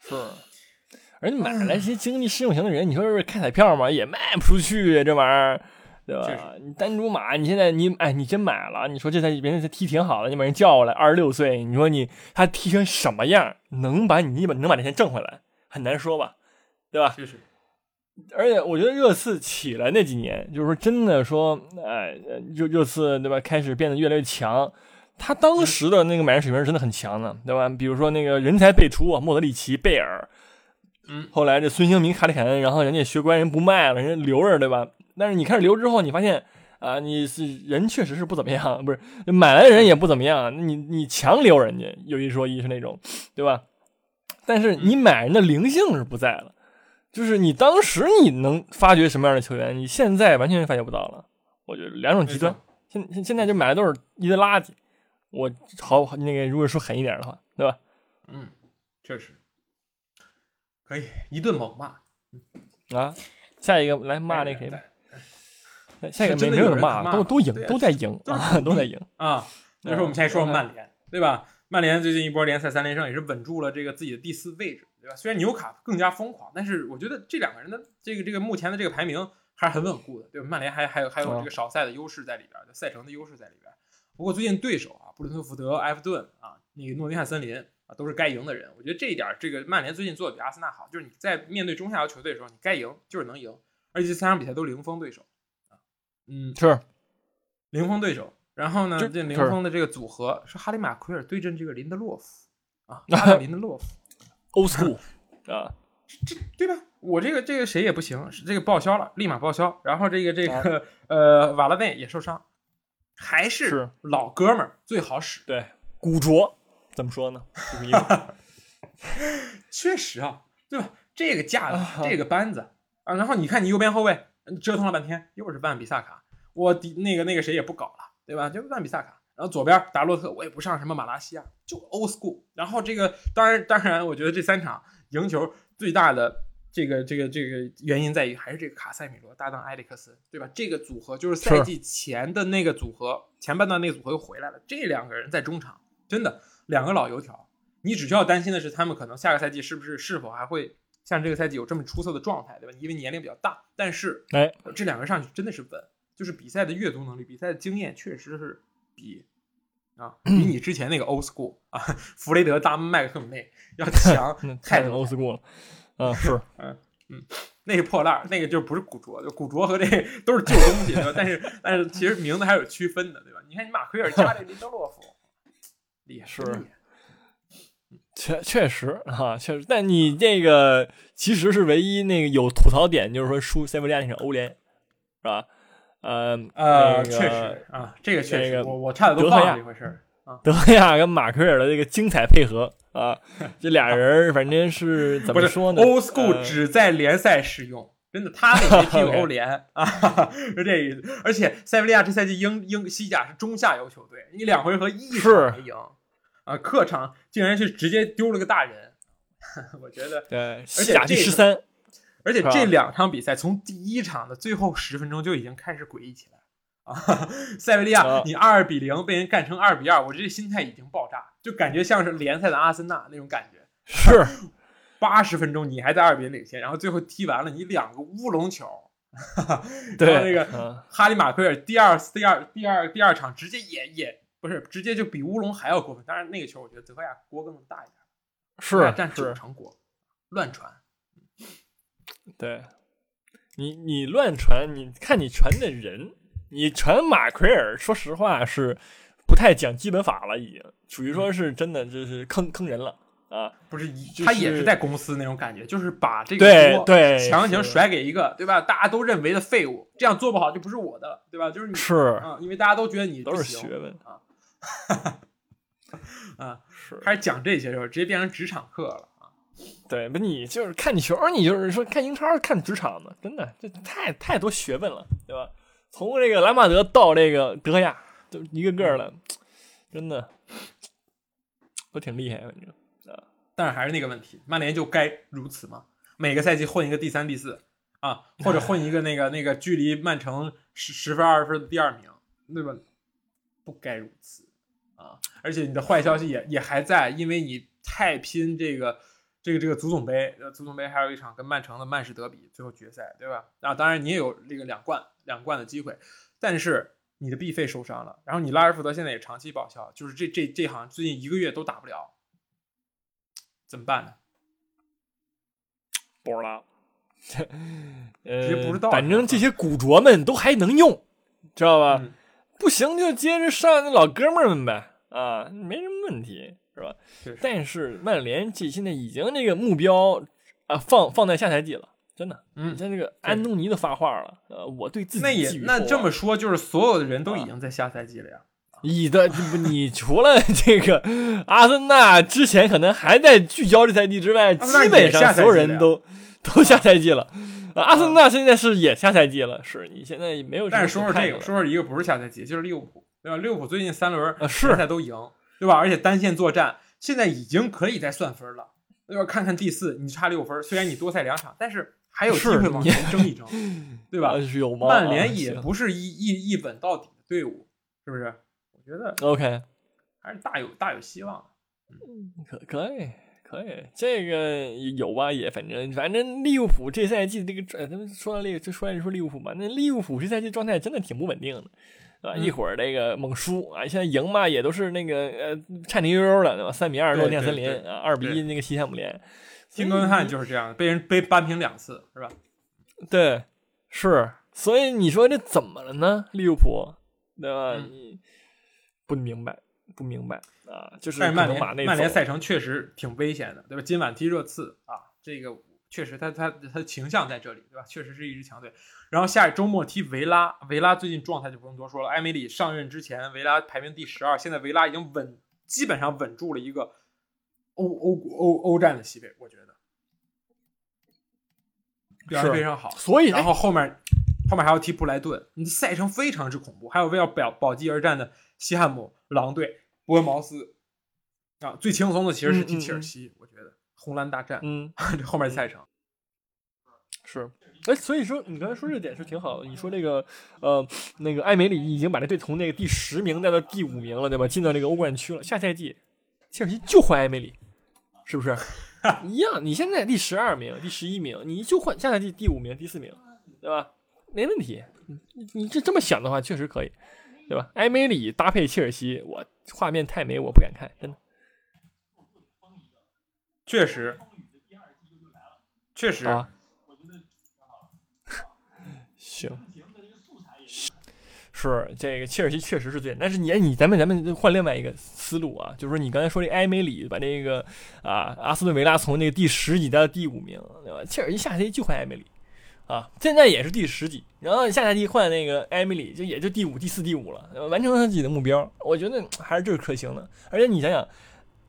S2: 是。而你买来这些经济适用型的人，你说是开彩票嘛？也卖不出去，这玩意儿，对吧？你单竹马，你现在你哎，你真买了，你说这才别人踢挺好的，你把人叫过来，二十六岁，你说你他踢成什么样，能把你把能把这钱挣回来，很难说吧，对吧？
S1: 是是。
S2: 而且我觉得热刺起来那几年，就是说真的说，哎，热热刺对吧？开始变得越来越强。他当时的那个买人水平真的很强的，对吧？比如说那个人才辈出啊，莫德里奇、贝尔。
S1: 嗯，
S2: 后来这孙兴民、卡里凯恩，然后人家学乖人不卖了，人家留着，对吧？但是你开始留之后，你发现啊，你是人确实是不怎么样，不是买来的人也不怎么样，你你强留人家，有一说一是那种，对吧？但是你买人的灵性是不在了，就是你当时你能发掘什么样的球员，你现在完全发掘不到了。我觉得两种极端，现现现在就买的都是一堆垃圾。我好那个，如果说狠一点的话，对吧？
S1: 嗯，确实。可以一顿猛骂
S2: 啊！下一个来骂那谁吧。下一个没没有人骂，都都赢，都在赢啊，都在赢
S1: 啊。那时候我们先说说曼联，对吧？曼联最近一波联赛三连胜，也是稳住了这个自己的第四位置，对吧？虽然纽卡更加疯狂，但是我觉得这两个人的这个这个目前的这个排名还是很稳固的，对吧？曼联还还有还有这个少赛的优势在里边，赛程的优势在里边。不过最近对手啊，布伦特福德、埃弗顿啊，那个诺丁汉森林。啊，都是该赢的人。我觉得这一点，这个曼联最近做的比阿森纳好，就是你在面对中下游球队的时候，你该赢就是能赢，而且这三场比赛都零封对手啊，嗯，
S2: 是
S1: 零封对手。然后呢，这零封的这个组合是哈里马奎尔对阵这个林德洛夫啊，林德洛夫
S2: ，old school 啊，
S1: 这对吧？我这个这个谁也不行，这个报销了，立马报销。然后这个这个呃瓦拉内也受伤，还是老哥们儿最好使，
S2: 对，古拙。怎么说呢？
S1: 确实啊，对吧？这个架子，这个班子啊，然后你看你右边后卫折腾了半天，又是万比萨卡，我的那个那个谁也不搞了，对吧？就万比萨卡，然后左边达洛特，我也不上什么马拉西亚，就 old school。然后这个当然当然，我觉得这三场赢球最大的这个这个这个原因在于还是这个卡塞米罗搭档埃里克斯，对吧？这个组合就是赛季前的那个组合，前半段那个组合又回来了，这两个人在中场真的。两个老油条，你只需要担心的是他们可能下个赛季是不是是否还会像这个赛季有这么出色的状态，对吧？因为年龄比较大，但是
S2: 哎，
S1: 这两个人上去真的是稳，就是比赛的阅读能力、比赛的经验确实是比啊比你之前那个 old school 啊弗雷德、达麦克姆内要 强太多
S2: old school 了。啊，是，
S1: 嗯嗯，那是破烂儿，那个就不是古着，就古着和这都是旧东西，对吧？但是但是其实名字还是有区分的，对吧？你看你马奎尔加这林德洛夫，厉害，
S2: 是
S1: 厉害
S2: 确确实哈、确实。但你这个其实是唯一那个有吐槽点，就是说输塞维利亚那场欧联，是吧？呃
S1: 呃，
S2: 那个
S1: 确实啊，这个确实，
S2: 那个
S1: 我我差点都忘了这回事儿。
S2: 德赫亚跟马奎尔的这个精彩配合啊，这俩人反正是 怎么说呢
S1: old school
S2: 呃
S1: 只在联赛使用，真的，他那没踢过欧联啊，是这意思。而且塞维利亚这赛季英英西甲是中下游球队，你两回合一
S2: 是
S1: 场没赢啊，客场竟然是直接丢了个大人，我觉得。
S2: 对，而且第
S1: 这
S2: 十三，
S1: 而且这两场比赛从第一场的最后十分钟就已经开始诡异起来啊！塞维利亚
S2: 啊，
S1: 你二比零被人干成二比二，我这心态已经爆炸，就感觉像是联赛的阿森纳那种感觉。
S2: 是
S1: 八十分钟你还在二比零领先，然后最后踢完了你两个乌龙球，
S2: 对
S1: 然后那个
S2: 嗯
S1: 哈利马奎尔第二第二第二第二场直接也也不是直接就比乌龙还要过分，当然那个球我觉得德赫亚锅更大一点，
S2: 是
S1: 占九
S2: 是，
S1: 成锅，乱传。
S2: 对，你你乱传，你看你传的人，你传马奎尔，说实话是不太讲基本法了，已经属于说是真的就是坑坑人了啊！
S1: 不是一，
S2: 就是
S1: 他也是在公司那种感觉，就是把这个锅
S2: 对，
S1: 强行甩给一个，对吧？大家都认为的废物，这样做不好就不是我的了，对吧？就是你
S2: 是
S1: 啊，因为大家都觉得你
S2: 都是学问
S1: 啊，
S2: 是
S1: 开始讲这些时候，直接变成职场课了啊。
S2: 对，不你就是看球，你就是说看英超看职场的，真的这太太多学问了，对吧？从这个莱马德到这个德赫亚，就一个个的，真的都挺厉害，反正
S1: 但是还是那个问题，曼联就该如此吗？每个赛季混一个第三、第四啊，或者混一个那个那个距离曼城十十分、二十分的第二名，对吧？不该如此啊！而且你的坏消息也也还在，因为你太拼这个这个这个足总杯，呃，足总杯还有一场跟曼城的曼市德比最后决赛，对吧？啊，当然你也有这个两冠两冠的机会，但是你的 B 费受伤了，然后你拉尔福德现在也长期报销，就是这这这行最近一个月都打不了，怎么办呢？
S2: 不知道，
S1: 直接不知道
S2: 呃反正这些古着们都还能用，知道吧？
S1: 嗯
S2: 不行就接着上那老哥们儿们呗，啊，没什么问题，是吧？但是曼联这现在已经这个目标啊放放在下赛季了，真的。
S1: 嗯
S2: 你，像这个安东尼都发话了，呃，我对自己
S1: 那也那这么说，就是所有的人都已经在下赛季了呀。
S2: 你的不，你除了这个阿森纳之前可能还在聚焦这赛季之外，基本上所有人都都下赛季了。啊阿森纳现在是也下赛季了，是你现在没有
S1: 但是说说这个。说说一个不是下赛季，就是利物浦，对吧？利物浦最近三轮
S2: 啊是
S1: 联赛都赢，对吧？而且单线作战现在已经可以再算分了，对吧？看看第四，你差六分，虽然你多赛两场，但是还有机会往前争一争，对吧
S2: 有吗？
S1: 曼
S2: 啊
S1: 联也不是一一一本到底的队伍，是不是？我觉得
S2: OK，
S1: 还是大有大有希望嗯。
S2: 可可以可以，这个有吧？也反正反正利物浦这赛季这个呃，咱们说到这个，就说来说利物浦嘛。那利物浦这赛季状态真的挺不稳定的，对吧？
S1: 嗯
S2: 一会儿那个猛输啊，现在赢嘛也都是那个呃颤颤悠悠的，对吧？三比二
S1: 对
S2: 诺丁汉森林啊，二比一那个西汉姆联。
S1: 金根汉就是这样，被人被扳平两次，是吧？
S2: 对，是，所以你说这怎么了呢？利物浦，对吧？
S1: 嗯
S2: 你不明白，不明白啊，就是
S1: 但是曼联曼联赛程确实挺危险的，对吧？今晚踢热刺啊，这个确实他他他的形象在这里，对吧？确实是一支强队。然后下周末踢维拉，维拉最近状态就不用多说了。埃梅里上任之前，维拉排名第十二，现在维拉已经稳，基本上稳住了一个欧欧欧欧战的席位，我觉得表现非常好。
S2: 所以
S1: 然后后面后面还要踢布莱顿，你赛程非常之恐怖，还有为了保保级而战的西汉姆狼队、伯恩茅斯啊，最轻松的其实是踢切尔西，我觉得红蓝大战，
S2: 嗯。
S1: 这后面赛程。
S2: 是，哎，所以说你刚才说这点是挺好的。你说那个，呃，那个埃梅里已经把这队从那个第十名带到第五名了，对吧？进到这个欧冠区了。下赛季，切尔西就换埃梅里，是不是？一样，你现在第十二名、第十一名，你就换下赛季第五名、第四名，对吧？没问题。你你这这么想的话，确实可以，对吧？埃梅里搭配切尔西，我画面太美，我不敢看，真的。
S1: 确实，确实，
S2: 啊。行，是这个切尔西确实是最，但是你你咱们咱们换另外一个思路啊，就是说你刚才说这埃梅里把这个啊阿斯顿维拉从那个第十几到第五名，对吧？切尔西下赛季就换埃梅里啊，现在也是第十几，然后下赛季换那个艾米里就也就第五、第四、第五了，完成了自己的目标，我觉得还是这是可行的。而且你想想，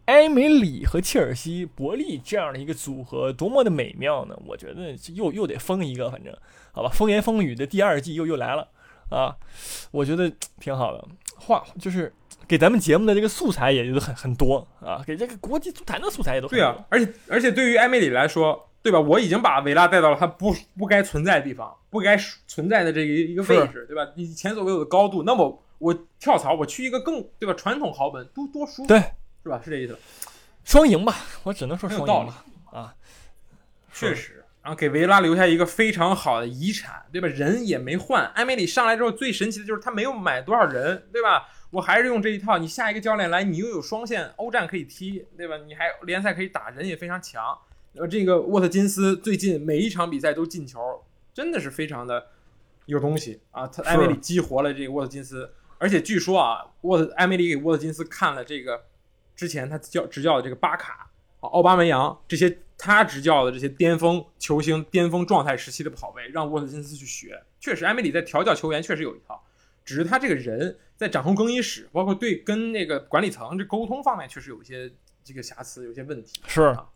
S2: 艾米里和切尔西、伯利这样的一个组合多么的美妙呢？我觉得又又得封一个，反正。好吧，风言风语的第二季又又来了啊！我觉得挺好的，话就是给咱们节目的这个素材也就很很多啊，给这个国际足坛的素材也都
S1: 对啊。而且而且对于艾米里来说，对吧？我已经把维拉带到了他不不该存在的地方，不该存在的这个一个位置，对吧？你前所未有的高度，那么我跳槽，我去一个更对吧？传统豪门多多舒服，
S2: 对，
S1: 是吧？是这意思。
S2: 双赢吧，我只能说双赢
S1: 吧
S2: 啊，
S1: 确实。然后给维拉留下一个非常好的遗产，对吧？人也没换，埃梅里上来之后最神奇的就是他没有买多少人，对吧？我还是用这一套，你下一个教练来，你又有双线欧战可以踢，对吧？你还联赛可以打，人也非常强。呃，这个沃特金斯最近每一场比赛都进球，真的是非常的有东西啊！他埃梅里激活了这个沃特金斯，而且据说啊，沃特埃梅里给沃特金斯看了这个之前他教执教的这个巴卡啊、奥巴梅扬这些。他执教的这些巅峰球星、巅峰状态时期的跑位，让沃特金斯去学。确实，埃梅里在调教球员确实有一套，只是他这个人在掌控更衣室，包括对跟那个管理层这沟通方面，确实有一些这个瑕疵，有些问题。
S2: 是啊，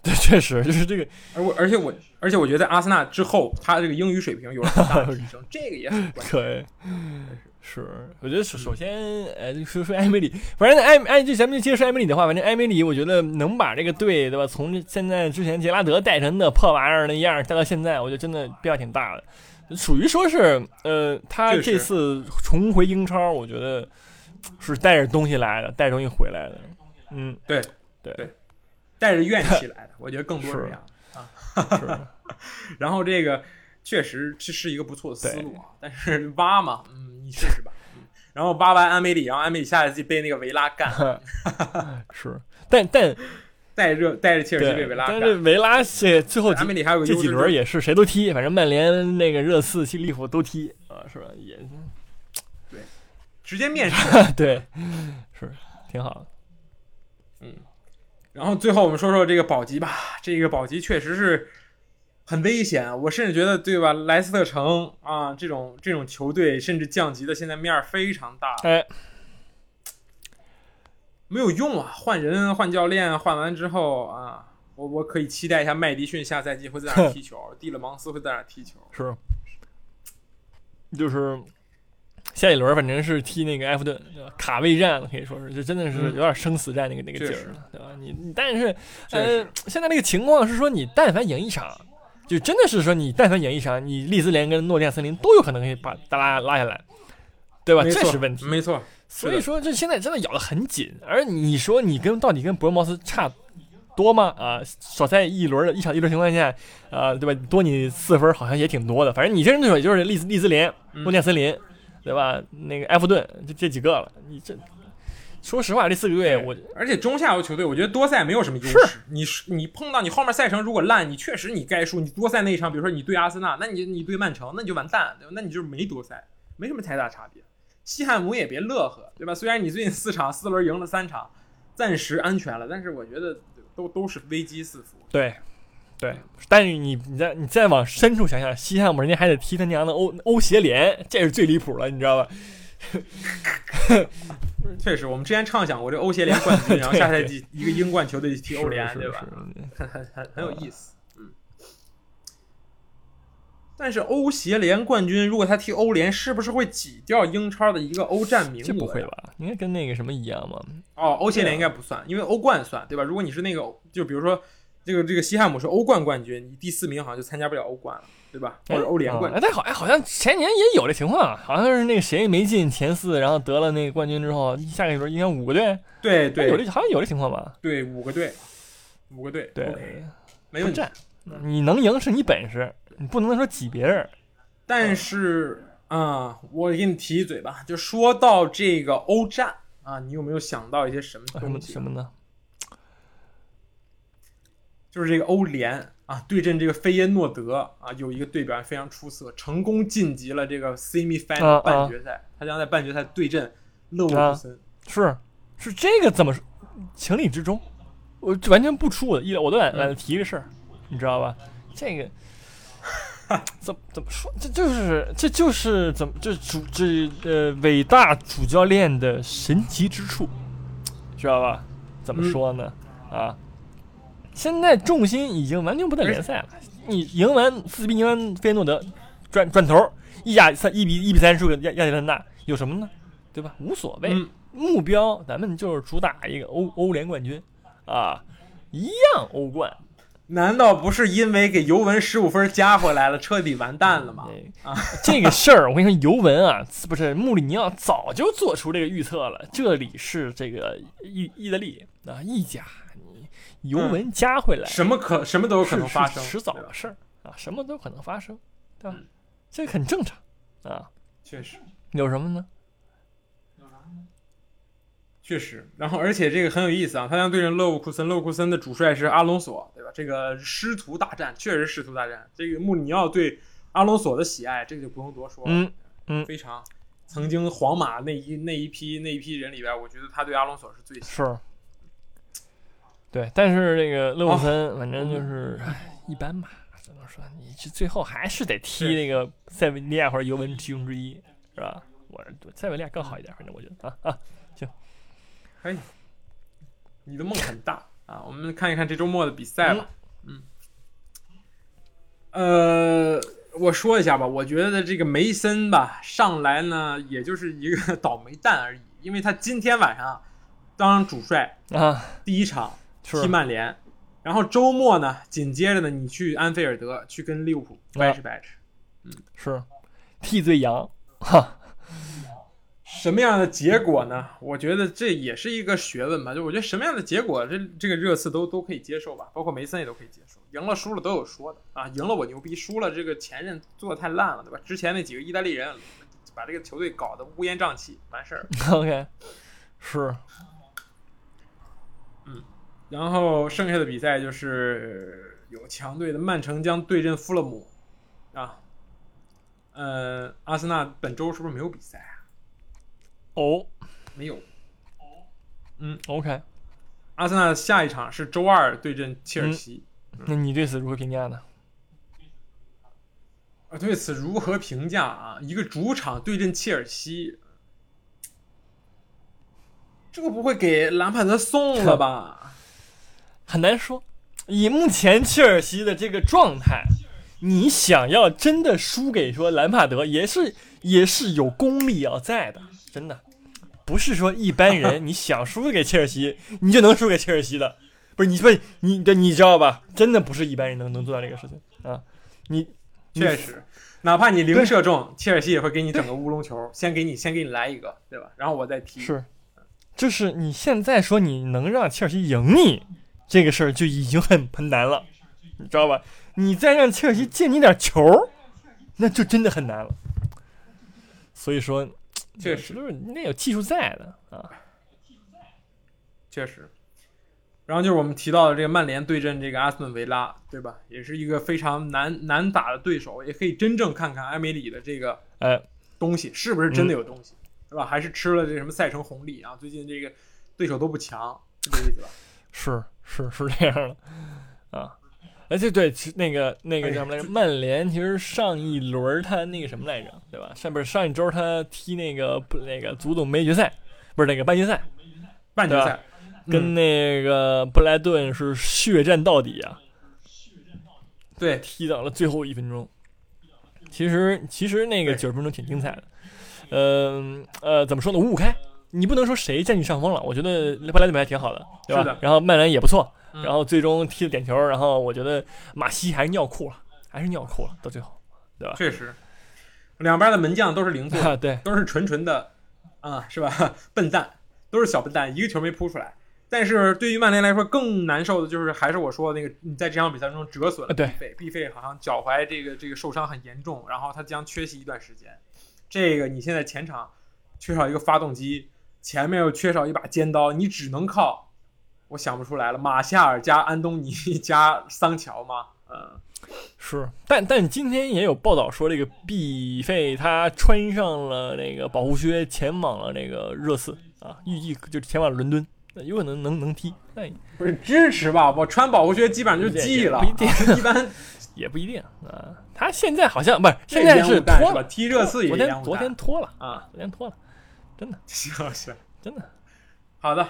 S2: 对，确实就是这个。
S1: 而我，而且我，而且我觉得在阿森纳之后，他这个英语水平有了很大的提升，这个也很关
S2: 键。是，我觉得首首先，呃，说说埃梅里，反正埃埃就咱们就接着说埃梅里的话，反正埃梅里，我觉得能把这个队，对吧？从现在之前杰拉德带成的破玩意儿那样带到现在，我觉得真的变化挺大的，属于说是，呃，他这次重回英超，我觉得是带着东西来的，带着东西回来的，嗯，
S1: 对
S2: 对
S1: 对，带着怨气来的，我觉得更多是这样
S2: 啊，是，
S1: 然后这个确实这是一个不错的思路啊，但是挖嘛，嗯。你试试吧，然后挖完安梅里，然后安梅里下赛季被那个维拉干，
S2: 是，但但
S1: 带着带着切尔西被维拉干，
S2: 但是维拉这最后
S1: 安梅里还有个
S2: 这几轮也是谁都踢，反正曼联那个热刺、西利弗都踢啊，是吧？也
S1: 对，直接面试，
S2: 对，是挺好的，
S1: 嗯，然后最后我们说说这个保级吧，这个保级确实是。很危险，我甚至觉得，对吧？莱斯特城啊，这种这种球队，甚至降级的，现在面儿非常大。
S2: 哎，
S1: 没有用啊！换人、换教练，换完之后啊，我我可以期待一下麦迪逊下赛季会在哪踢球，蒂勒芒斯会在哪踢球。
S2: 是，就是下一轮反正是踢那个埃弗顿，卡位战了，可以说是，这真的是有点生死战那个那个劲儿了，对吧？你你但是呃，现在那个情况是说，你但凡赢一场。就真的是说，你但凡赢一场，你利兹联跟诺丁汉森林都有可能可以把大拉拉下来，对吧？这是问题，
S1: 没错。
S2: 所以说，这现在真的咬得很紧。而你说你跟到底跟伯恩茅斯差多吗？啊，少赛一轮的一场一轮情况下，啊，对吧？多你四分好像也挺多的。反正你这对手也就是利兹利兹联、诺丁汉森林，对吧？那个埃弗顿就这几个了。你这。说实话，这四个队我，
S1: 而且中下游球队，我觉得多赛没有什么优势。你你碰到你后面赛程如果烂，你确实你该输。你多赛那一场，比如说你对阿森纳，那你你对曼城，那你就完蛋，对吧？那你就是没多赛，没什么太大差别。西汉姆也别乐呵，对吧？虽然你最近四场四轮赢了三场，暂时安全了，但是我觉得都都是危机四伏。
S2: 对，对。但是你你再你再往深处想想，西汉姆人家还得踢他娘的欧欧协联，这是最离谱了，你知道吧？
S1: 确实，我们之前畅想过这欧协联冠军，然后下赛季一个英冠球队踢欧联，对吧？很很很 很有意思。嗯。但是欧协联冠军如果他踢欧联，是不是会挤掉英超的一个欧战名额？
S2: 这不会吧？应该跟那个什么一样吗？
S1: 哦，欧协联应该不算，因为欧冠算，对吧？如果你是那个，就比如说这个这个西汉姆是欧冠冠军，你第四名好像就参加不了欧冠了。对吧？或者欧联冠，
S2: 哎，但好像好像前年也有这情况，好像是那个谁没进前四，然后得了那个冠军之后，下一轮应该五个队，
S1: 对对，
S2: 有这好像有这情况吧？
S1: 对，五个队，五个队，
S2: 对，
S1: 没问题。
S2: 你能赢是你本事，你不能说挤别人。
S1: 但是啊，我给你提一嘴吧，就说到这个欧战啊，你有没有想到一些什么东西？
S2: 什么呢？
S1: 就是这个欧联。啊，对阵这个菲耶诺德啊，有一个队表现非常出色，成功晋级了这个 semi final 半决赛。他将在半决赛对阵勒沃库森。
S2: 是是这个怎么说？情理之中，我这完全不出我的意料，我都懒懒得提这事儿，你知道吧？这个 怎怎么说？这就是这就是怎么这主这呃伟大主教练的神奇之处，知道吧？怎么说呢？啊，现在重心已经完全不在联赛了。你赢完四比赢完费诺德，转转头一亚三一比一比三输给亚亚历山大，有什么呢？对吧？无所谓。
S1: 嗯，
S2: 目标咱们就是主打一个欧欧联冠军啊，一样欧冠。
S1: 难道不是因为给尤文十五分加回来了，彻底完蛋了吗？
S2: 对
S1: 啊，
S2: 这个事儿我跟你说，尤文啊，不是穆里尼奥早就做出这个预测了。这里是这个意意大利啊，意甲，你尤文加回来，
S1: 什么可什么都有可能发生，
S2: 迟早的事儿啊，什么都可能发生，对吧
S1: 嗯？
S2: 这很正常啊。
S1: 确实。
S2: 有什么呢？
S1: 有啥呢确实，然后而且这个很有意思啊，他将对阵勒沃库森，勒沃库森的主帅是阿隆索，对吧？这个师徒大战确实师徒大战。这个穆里尼奥对阿隆索的喜爱，这个就不用多说了，
S2: 嗯嗯
S1: 非常。曾经皇马那一那一批那一批人里边，我觉得他对阿隆索是最喜
S2: 是，对，但是这个勒沃森反正就是、唉一般吧，只能说你这最后还是得踢那个塞维利亚或者尤文其中之一，是吧？我塞维利亚更好一点，反正我觉得啊啊，
S1: 欢。哎，你的梦很大啊！我们看一看这周末的比赛吧。嗯，呃，我说一下吧，我觉得这个梅森吧上来呢，也就是一个 倒霉蛋而已，因为他今天晚上当主帅
S2: 啊，
S1: 第一场
S2: 是
S1: 踢曼联，然后周末呢，紧接着呢，你去安菲尔德去跟利物浦掰扯掰扯，嗯
S2: 是替罪羊，哈，
S1: 什么样的结果呢？我觉得这也是一个学问吧。就我觉得什么样的结果，这这个热刺都都可以接受吧，包括梅森也都可以接受。赢了输了都有说的啊，赢了我牛逼，输了这个前任做的太烂了，对吧？之前那几个意大利人把这个球队搞得乌烟瘴气，完事儿。
S2: OK，是
S1: 然后剩下的比赛就是有强队的曼城将对阵富勒姆啊，呃，阿森纳本周是不是没有比赛啊？
S2: 哦
S1: 没有。
S2: 哦，嗯，OK，
S1: 阿森纳下一场是周二对阵切尔西。
S2: 那你对此如何评价呢？
S1: 啊，对此如何评价啊？一个主场对阵切尔西，这个不会给兰帕德送了吧？
S2: 很难说。以目前切尔西的这个状态，你想要真的输给说兰帕德，也是也是有功力要在的，真的，不是说一般人 你想输给切尔西，你就能输给切尔西的，不是你不是你对，你知道吧？真的不是一般人能能做到这个事情啊！你
S1: 确实，哪怕你零射中，切尔西也会给你整个乌龙球，先给你先给你来一个，对吧？然后我再踢。
S2: 是，就是你现在说你能让切尔西赢你这个事儿就已经很 很难了，你知道吧？你再让切尔西进你点球，那就真的很难了。所以说，
S1: 确实
S2: 就是你得有技术在的啊。
S1: 确实。然后就是我们提到的这个曼联对阵这个阿斯顿维拉，对吧？也是一个非常难难打的对手，也可以真正看看埃梅里的这个
S2: 呃，
S1: 东西是不是真的有东西，对吧？还是吃了这什么赛程红利啊？最近这个对手都不强，是这个意思吧？
S2: 是是是这样的啊。而且对，其那个那个
S1: 哎
S2: 叫什么来着？曼联其实上一轮他那个什么来着，对吧？上不是上一周他踢那个不那个足总杯决赛，不是那个半决赛，
S1: 半决赛
S2: 跟
S1: 嗯
S2: 那个布莱顿是血战到底啊，
S1: 对
S2: 踢到了最后一分钟。其实其实那个
S1: 对
S2: 九十分钟挺精彩的，嗯呃怎么说呢？五五开，你不能说谁占据上风了。我觉得布莱顿还挺好的，对吧？然后曼联也不错，
S1: 嗯
S2: 然后最终踢了点球，然后我觉得马西还是尿裤了，还是尿裤了，到最后，对吧？
S1: 确实，两边的门将都是零做，
S2: 啊，对，
S1: 都是纯纯的啊，是吧？笨蛋，都是小笨蛋，一个球没扑出来。但是对于曼联来说，更难受的就是还是我说的那个，你在这场比赛中折损了毕费，毕费好像脚踝这个这个受伤很严重，然后他将缺席一段时间。这个你现在前场缺少一个发动机，前面又缺少一把尖刀，你只能靠，我想不出来了，马夏尔加安东尼加桑乔吗？嗯，
S2: 是，但但今天也有报道说，这个毕费他穿上了那个保护靴，前往了那个热刺啊，预计就前往伦敦，有可能能能踢，那
S1: 不是支持吧？我穿保护靴基本上就记了，
S2: 不一定
S1: 啊一般
S2: 也不一定啊。他现在好像不是，现在是
S1: 烟雾弹是吧？
S2: 脱了，
S1: 踢热刺也
S2: 昨天昨天脱了，
S1: 啊，
S2: 昨天脱了，真的
S1: 行行，
S2: 真的
S1: 好的，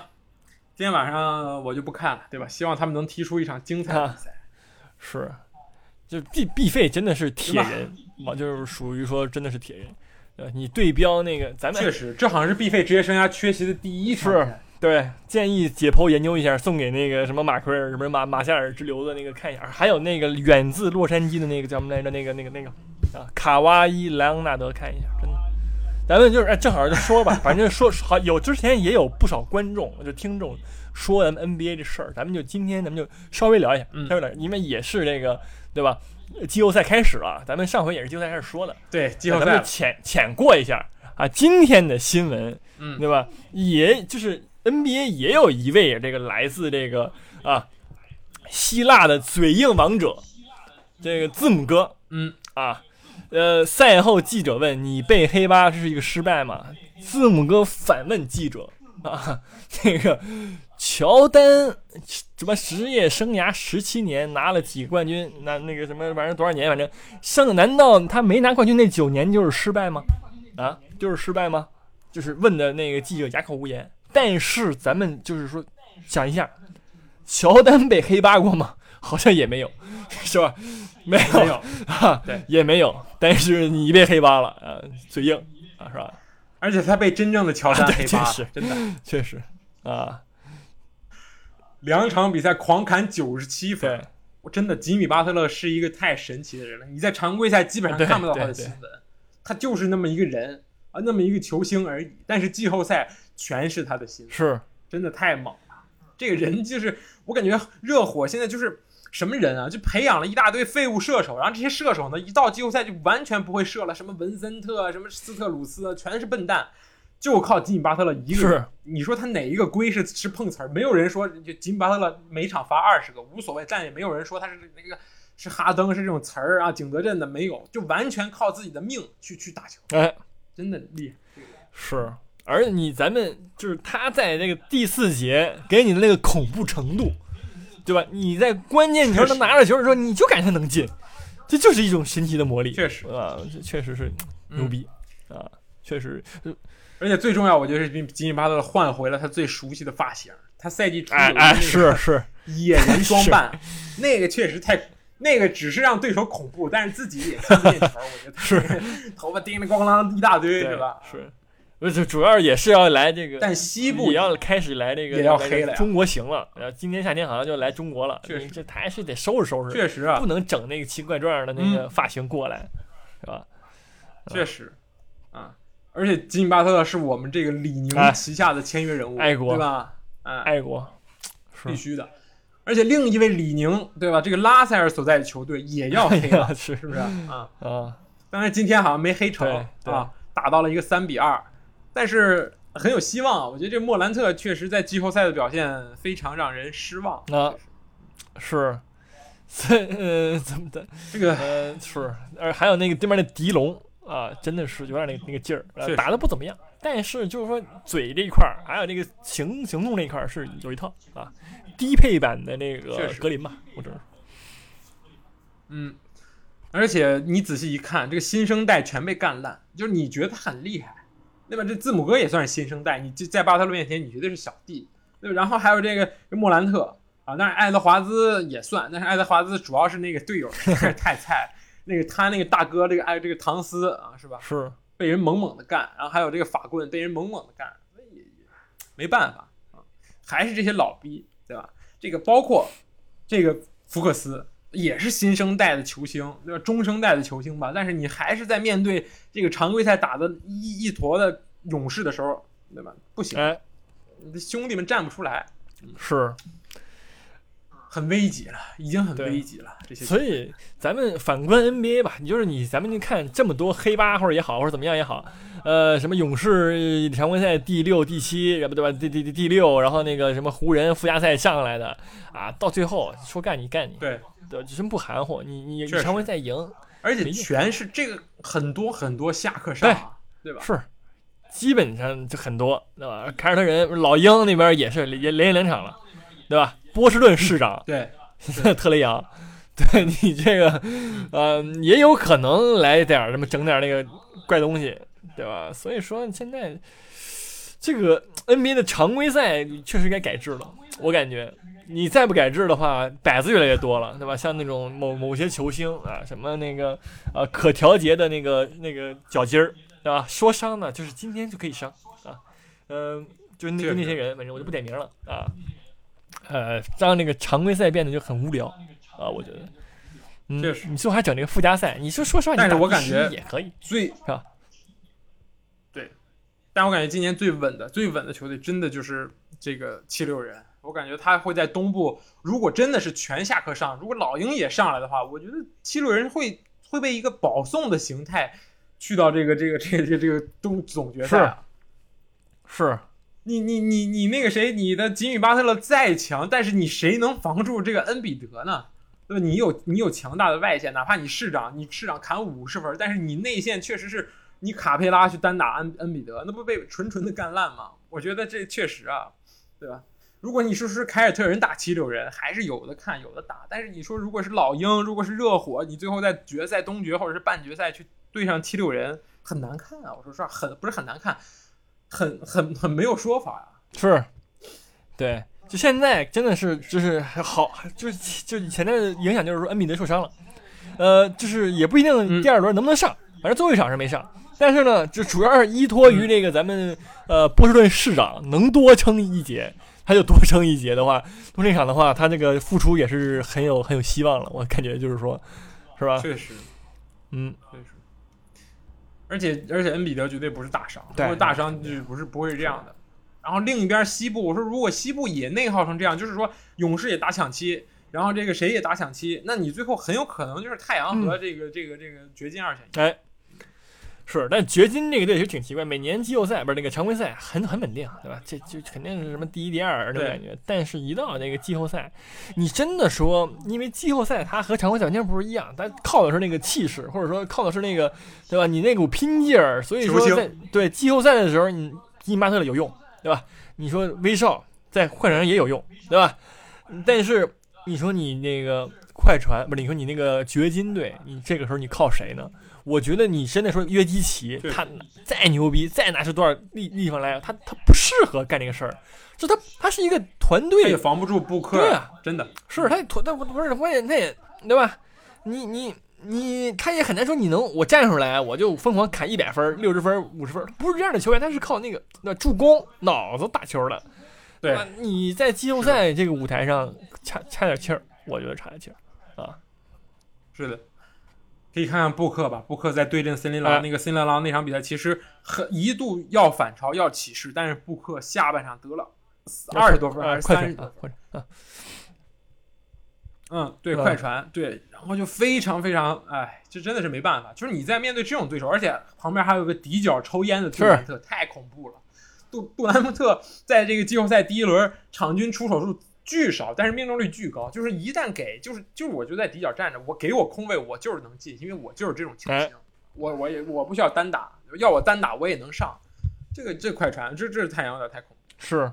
S1: 今天晚上我就不看了，对吧？希望他们能踢出一场精彩的比赛。
S2: 是，就毕毕费真的是铁人，嘛，就是属于说真的是铁人。呃，你对标那个咱们
S1: 确实，这好像是毕费职业生涯缺席的第一场
S2: 是。对，建议解剖研究一下，送给那个什么马奎尔、什么马马夏尔之流的那个看一下，还有那个远自洛杉矶的那个叫什么来着？那个那个那个啊，卡哇伊莱昂纳德看一下，真的。咱们就是哎，正好就说吧，反正说好有之前也有不少观众就听众说咱们 NBA 这事儿，咱们就今天咱们就稍微聊一下，
S1: 嗯
S2: 稍微聊因为也是这个对吧？呃季后赛开始了，咱们上回也是季后赛开始说的，
S1: 对，季后赛，
S2: 咱们就浅浅过一下啊。今天的新闻
S1: 嗯，
S2: 对吧？也就是 NBA 也有一位这个来自这个啊希腊的嘴硬王者，这个字母哥
S1: 嗯，
S2: 啊，呃，赛后记者问你被黑八这是一个失败吗？字母哥反问记者啊，这个乔丹什么职业生涯十七年拿了几个冠军，那那个什么反正多少年，反正剩难道他没拿冠军那九年就是失败吗？啊，就是失败吗？就是问的那个记者哑口无言。但是咱们就是说想一下，乔丹被黑八过吗？好像也没有，是吧？没有，
S1: 没有，
S2: 啊，
S1: 对，
S2: 也没有。但是你被黑八了啊，嘴硬啊，是吧？
S1: 而且他被真正的乔丹黑八了，
S2: 确实
S1: 真的，
S2: 确实啊，
S1: 两场比赛狂砍九十七分。我真的，吉米巴特勒是一个太神奇的人了。你在常规赛基本上看不到他的新闻，他就是那么一个人啊，那么一个球星而已。但是季后赛全是他的新闻，
S2: 是
S1: 真的太猛了。这个人就是，我感觉热火现在就是什么人啊？就培养了一大堆废物射手，然后这些射手呢，一到季后赛就完全不会射了，什么文森特啊，什么斯特鲁斯啊，全是笨蛋，就靠吉米巴特勒一个人。
S2: 是，
S1: 你说他哪一个龟是是碰瓷儿？没有人说就吉米巴特勒每场罚二十个无所谓，但也没有人说他是那个是哈登是这种词儿啊，景德镇的没有，就完全靠自己的命去去打球，
S2: 哎，
S1: 真的厉害。
S2: 是。而你咱们就是他在那个第四节给你的那个恐怖程度，对吧？你在关键球能拿着球的时候，你就感觉他能进，这就是一种神奇的魔力。
S1: 确实
S2: 啊，这确实是牛逼、啊，确实，
S1: 而且最重要，我觉得是吉米巴特勒换回了他最熟悉的发型，他赛季初
S2: 是是，
S1: 野人装扮，那个确实太。那个只是让对手恐怖，但是自己也看不见球。我觉得他
S2: 是
S1: 头发叮铃咣啷一大堆，
S2: 对
S1: 是吧？
S2: 是，不是主要也是要来这个，
S1: 但西部
S2: 也要开始来这个
S1: 也要黑了
S2: 中国行了。然后今年夏天好像就来中国了，
S1: 确实
S2: 这他还是得收拾收拾，
S1: 确实啊
S2: 不，能整那个奇怪状的那个发型过来，是吧？
S1: 确实，啊，而且吉米巴特勒是我们这个李宁
S2: 哎
S1: 旗下的签约人物，
S2: 爱国
S1: 对吧？啊，
S2: 爱国
S1: 必须的。而且另一位李宁，对吧？这个拉塞尔所在的球队也要黑了，
S2: 哎是
S1: 是不是啊？
S2: 啊，
S1: 但是今天好像没黑成啊，打到了一个三比二，但是很有希望。我觉得这莫兰特确实在季后赛的表现非常让人失望。
S2: 啊是，这呃怎么的？
S1: 这个
S2: 呃是，呃还有那个对面的狄龙啊，真的是有点那个那个劲儿，呃打的不怎么样。但是就是说嘴这一块儿，还有那个行行动那一块儿是有一套啊，低配版的那个格林吧，我只能说
S1: 嗯，而且你仔细一看，这个新生代全被干烂，就是你觉得他很厉害，对吧？这字母哥也算是新生代，你就在巴特勒面前你绝对是小弟，对吧？然后还有这个莫兰特啊，但是爱德华兹也算，但是爱德华兹主要是那个队友 太菜，那个他那个大哥这个爱这个唐斯啊，是吧？
S2: 是
S1: 被人猛猛的干，然后还有这个法棍被人猛猛的干，也也没办法啊，还是这些老逼，对吧？这个包括这个福克斯也是新生代的球星，对吧？中生代的球星吧，但是你还是在面对这个常规赛打的一一坨的勇士的时候，对吧？不行，
S2: 哎
S1: 兄弟们站不出来，
S2: 是，
S1: 很危急了，已经很危急了。这些
S2: 所以咱们反观 NBA 吧，你就是你，咱们就看这么多黑八或者也好，或者怎么样也好，呃，什么勇士常规赛第六、第七，然后对吧？第第第第六，然后那个什么湖人附加赛上来的啊，到最后说干你干你，
S1: 对，
S2: 对，真不含糊。你你你常规赛赢
S1: 而且全是这个很多很多下课上啊，对吧？
S2: 是，基本上就很多，对吧？凯尔特人老鹰那边也是连连赢两场了，对吧？波士顿市长
S1: 对，
S2: 特雷杨，对你这个，呃，也有可能来点儿什么整点儿那个怪东西，对吧？所以说现在这个 NBA 的常规赛确实该改制了，我感觉你再不改制的话，摆子越来越多了，对吧？像那种某某些球星啊，什么那个呃可调节的那个那个脚筋儿，对吧？说伤呢，就是今天就可以伤啊，嗯、就那个那些人，反正我就不点名了啊。呃，让那个常规赛变得就很无聊啊，我觉得。嗯
S1: 确实，
S2: 你最后还整这个附加赛，你说说实话，你
S1: 但是我感觉
S2: 也可以，
S1: 最
S2: 吧？
S1: 对，但我感觉今年最稳的、最稳的球队，真的就是这个七六人。我感觉他会在东部，如果真的是全下课上，如果老鹰也上来的话，我觉得七六人会会被一个保送的形态去到这个这个这个这个这个东总决赛啊。
S2: 是
S1: 你你你你那个谁，你的吉米巴特勒再强，但是你谁能防住这个恩比德呢？对吧？你有你有强大的外线，哪怕你市长你市长砍五十分，但是你内线确实是你卡佩拉去单打恩恩比德，那不被纯纯的干烂吗？我觉得这确实啊，对吧？如果你说是凯尔特人打七六人，还是有的看有的打，但是你说如果是老鹰，如果是热火，你最后在决赛、东决或者是半决赛去对上七六人，很难看啊！我说实话，很不是很难看，很很很没有说法呀、
S2: 是，对，就现在真的是就是好，就是就以前的影响就是说恩比德受伤了，呃，就是也不一定
S1: 嗯
S2: 第二轮能不能上，反正最后一场是没上。但是呢，就主要是依托于这个咱们呃波士顿市长能多撑一节，他就多撑一节的话，多这场的话，他这个复出也是很有很有希望了。我感觉就是说，是吧？
S1: 确实，
S2: 嗯，
S1: 确实。而且而且恩比德绝对不是大伤，
S2: 对
S1: 如果大伤就不是不会是这样的。然后另一边西部，我说如果西部也内耗成这样，就是说勇士也打抢七，然后这个谁也打抢七，那你最后很有可能就是太阳和这个、这个这个掘金二选一。
S2: 哎，是，但掘金这个队其实挺奇怪，每年季后赛不是那个常规赛很很稳定，对吧？这就肯定是什么第一、第二那种感觉。但是，一到那个季后赛，你真的说，因为季后赛它和常规赛完全不是一样，它靠的是那个气势，或者说靠的是那个，对吧？你那股拼劲儿。所以说在对季后赛的时候，你吉米巴特勒有用，对吧？你说威少在快船上也有用，对吧？但是你说你那个快船不是？你说你那个掘金队，你这个时候你靠谁呢？我觉得你真的说约基奇，他再牛逼，再拿出多少力地方来，他他不适合干这个事儿。就他他是一个团
S1: 他也
S2: 队，
S1: 防不住布克，
S2: 对啊，
S1: 真的。
S2: 是他也团，他不不是关键，他也对吧？你你你，他也很难说你能我站出来我就疯狂砍一百分、六十分、五十分，不是这样的球员，他是靠那个那助攻、脑子打球的。
S1: 对
S2: 吧？你在季后赛这个舞台上差差点气儿，我觉得差点气儿啊。
S1: 是的，可以看看布克吧。布克在对阵森林狼、
S2: 哎
S1: 那个森林狼那场比赛，其实很一度要反超要起势，但是布克下半场得了二十多分还是三十多分，
S2: 啊，快船啊，
S1: 嗯，对，快船对，然后就非常非常，哎，这真的是没办法，就是你在面对这种对手，而且旁边还有个底角抽烟的杜兰特，太恐怖了。杜杜兰特在这个季后赛第一轮场均出手数巨少，但是命中率巨高，就是一旦给，就是就是我就在底角站着，我给我空位，我就是能进，因为我就是这种球
S2: 哎
S1: 星，我我也我不需要单打，要我单打我也能上。这个这快船，这这是太阳有点太恐怖。
S2: 是。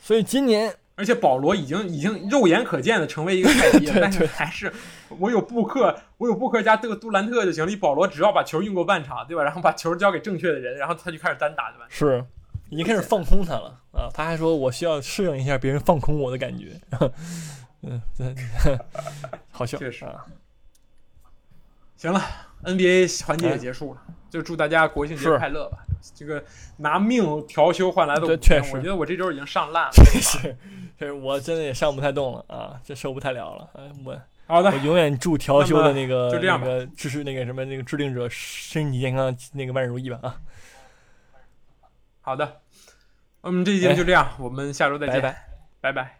S2: 所以今年
S1: 而且保罗已经已经肉眼可见的成为一个菜逼 了，但是还是我有布克，我有布克加杜杜兰特就行了。你保罗只要把球运过半场，对吧？然后把球交给正确的人，然后他就开始单打，对吧？
S2: 是已经开始放空他了啊！他还说我需要适应一下别人放空我的感觉。嗯，这好笑，
S1: 确实
S2: 啊。
S1: 行了，NBA 环节
S2: 哎
S1: 也结束了，就祝大家国庆节快乐吧。这个拿命调休换来的
S2: 确实，
S1: 我觉得我这周已经上烂了。
S2: 确实我真的也上不太动了啊，这受不太了了。哎，我
S1: 好的
S2: 我，永远祝调休的那个
S1: 就这样吧
S2: 那个支持那个什么那个制定者身体健康，那个万事如意吧啊！
S1: 好的，我们这期节目就这样，我们下周再见，
S2: 拜拜。
S1: 拜拜。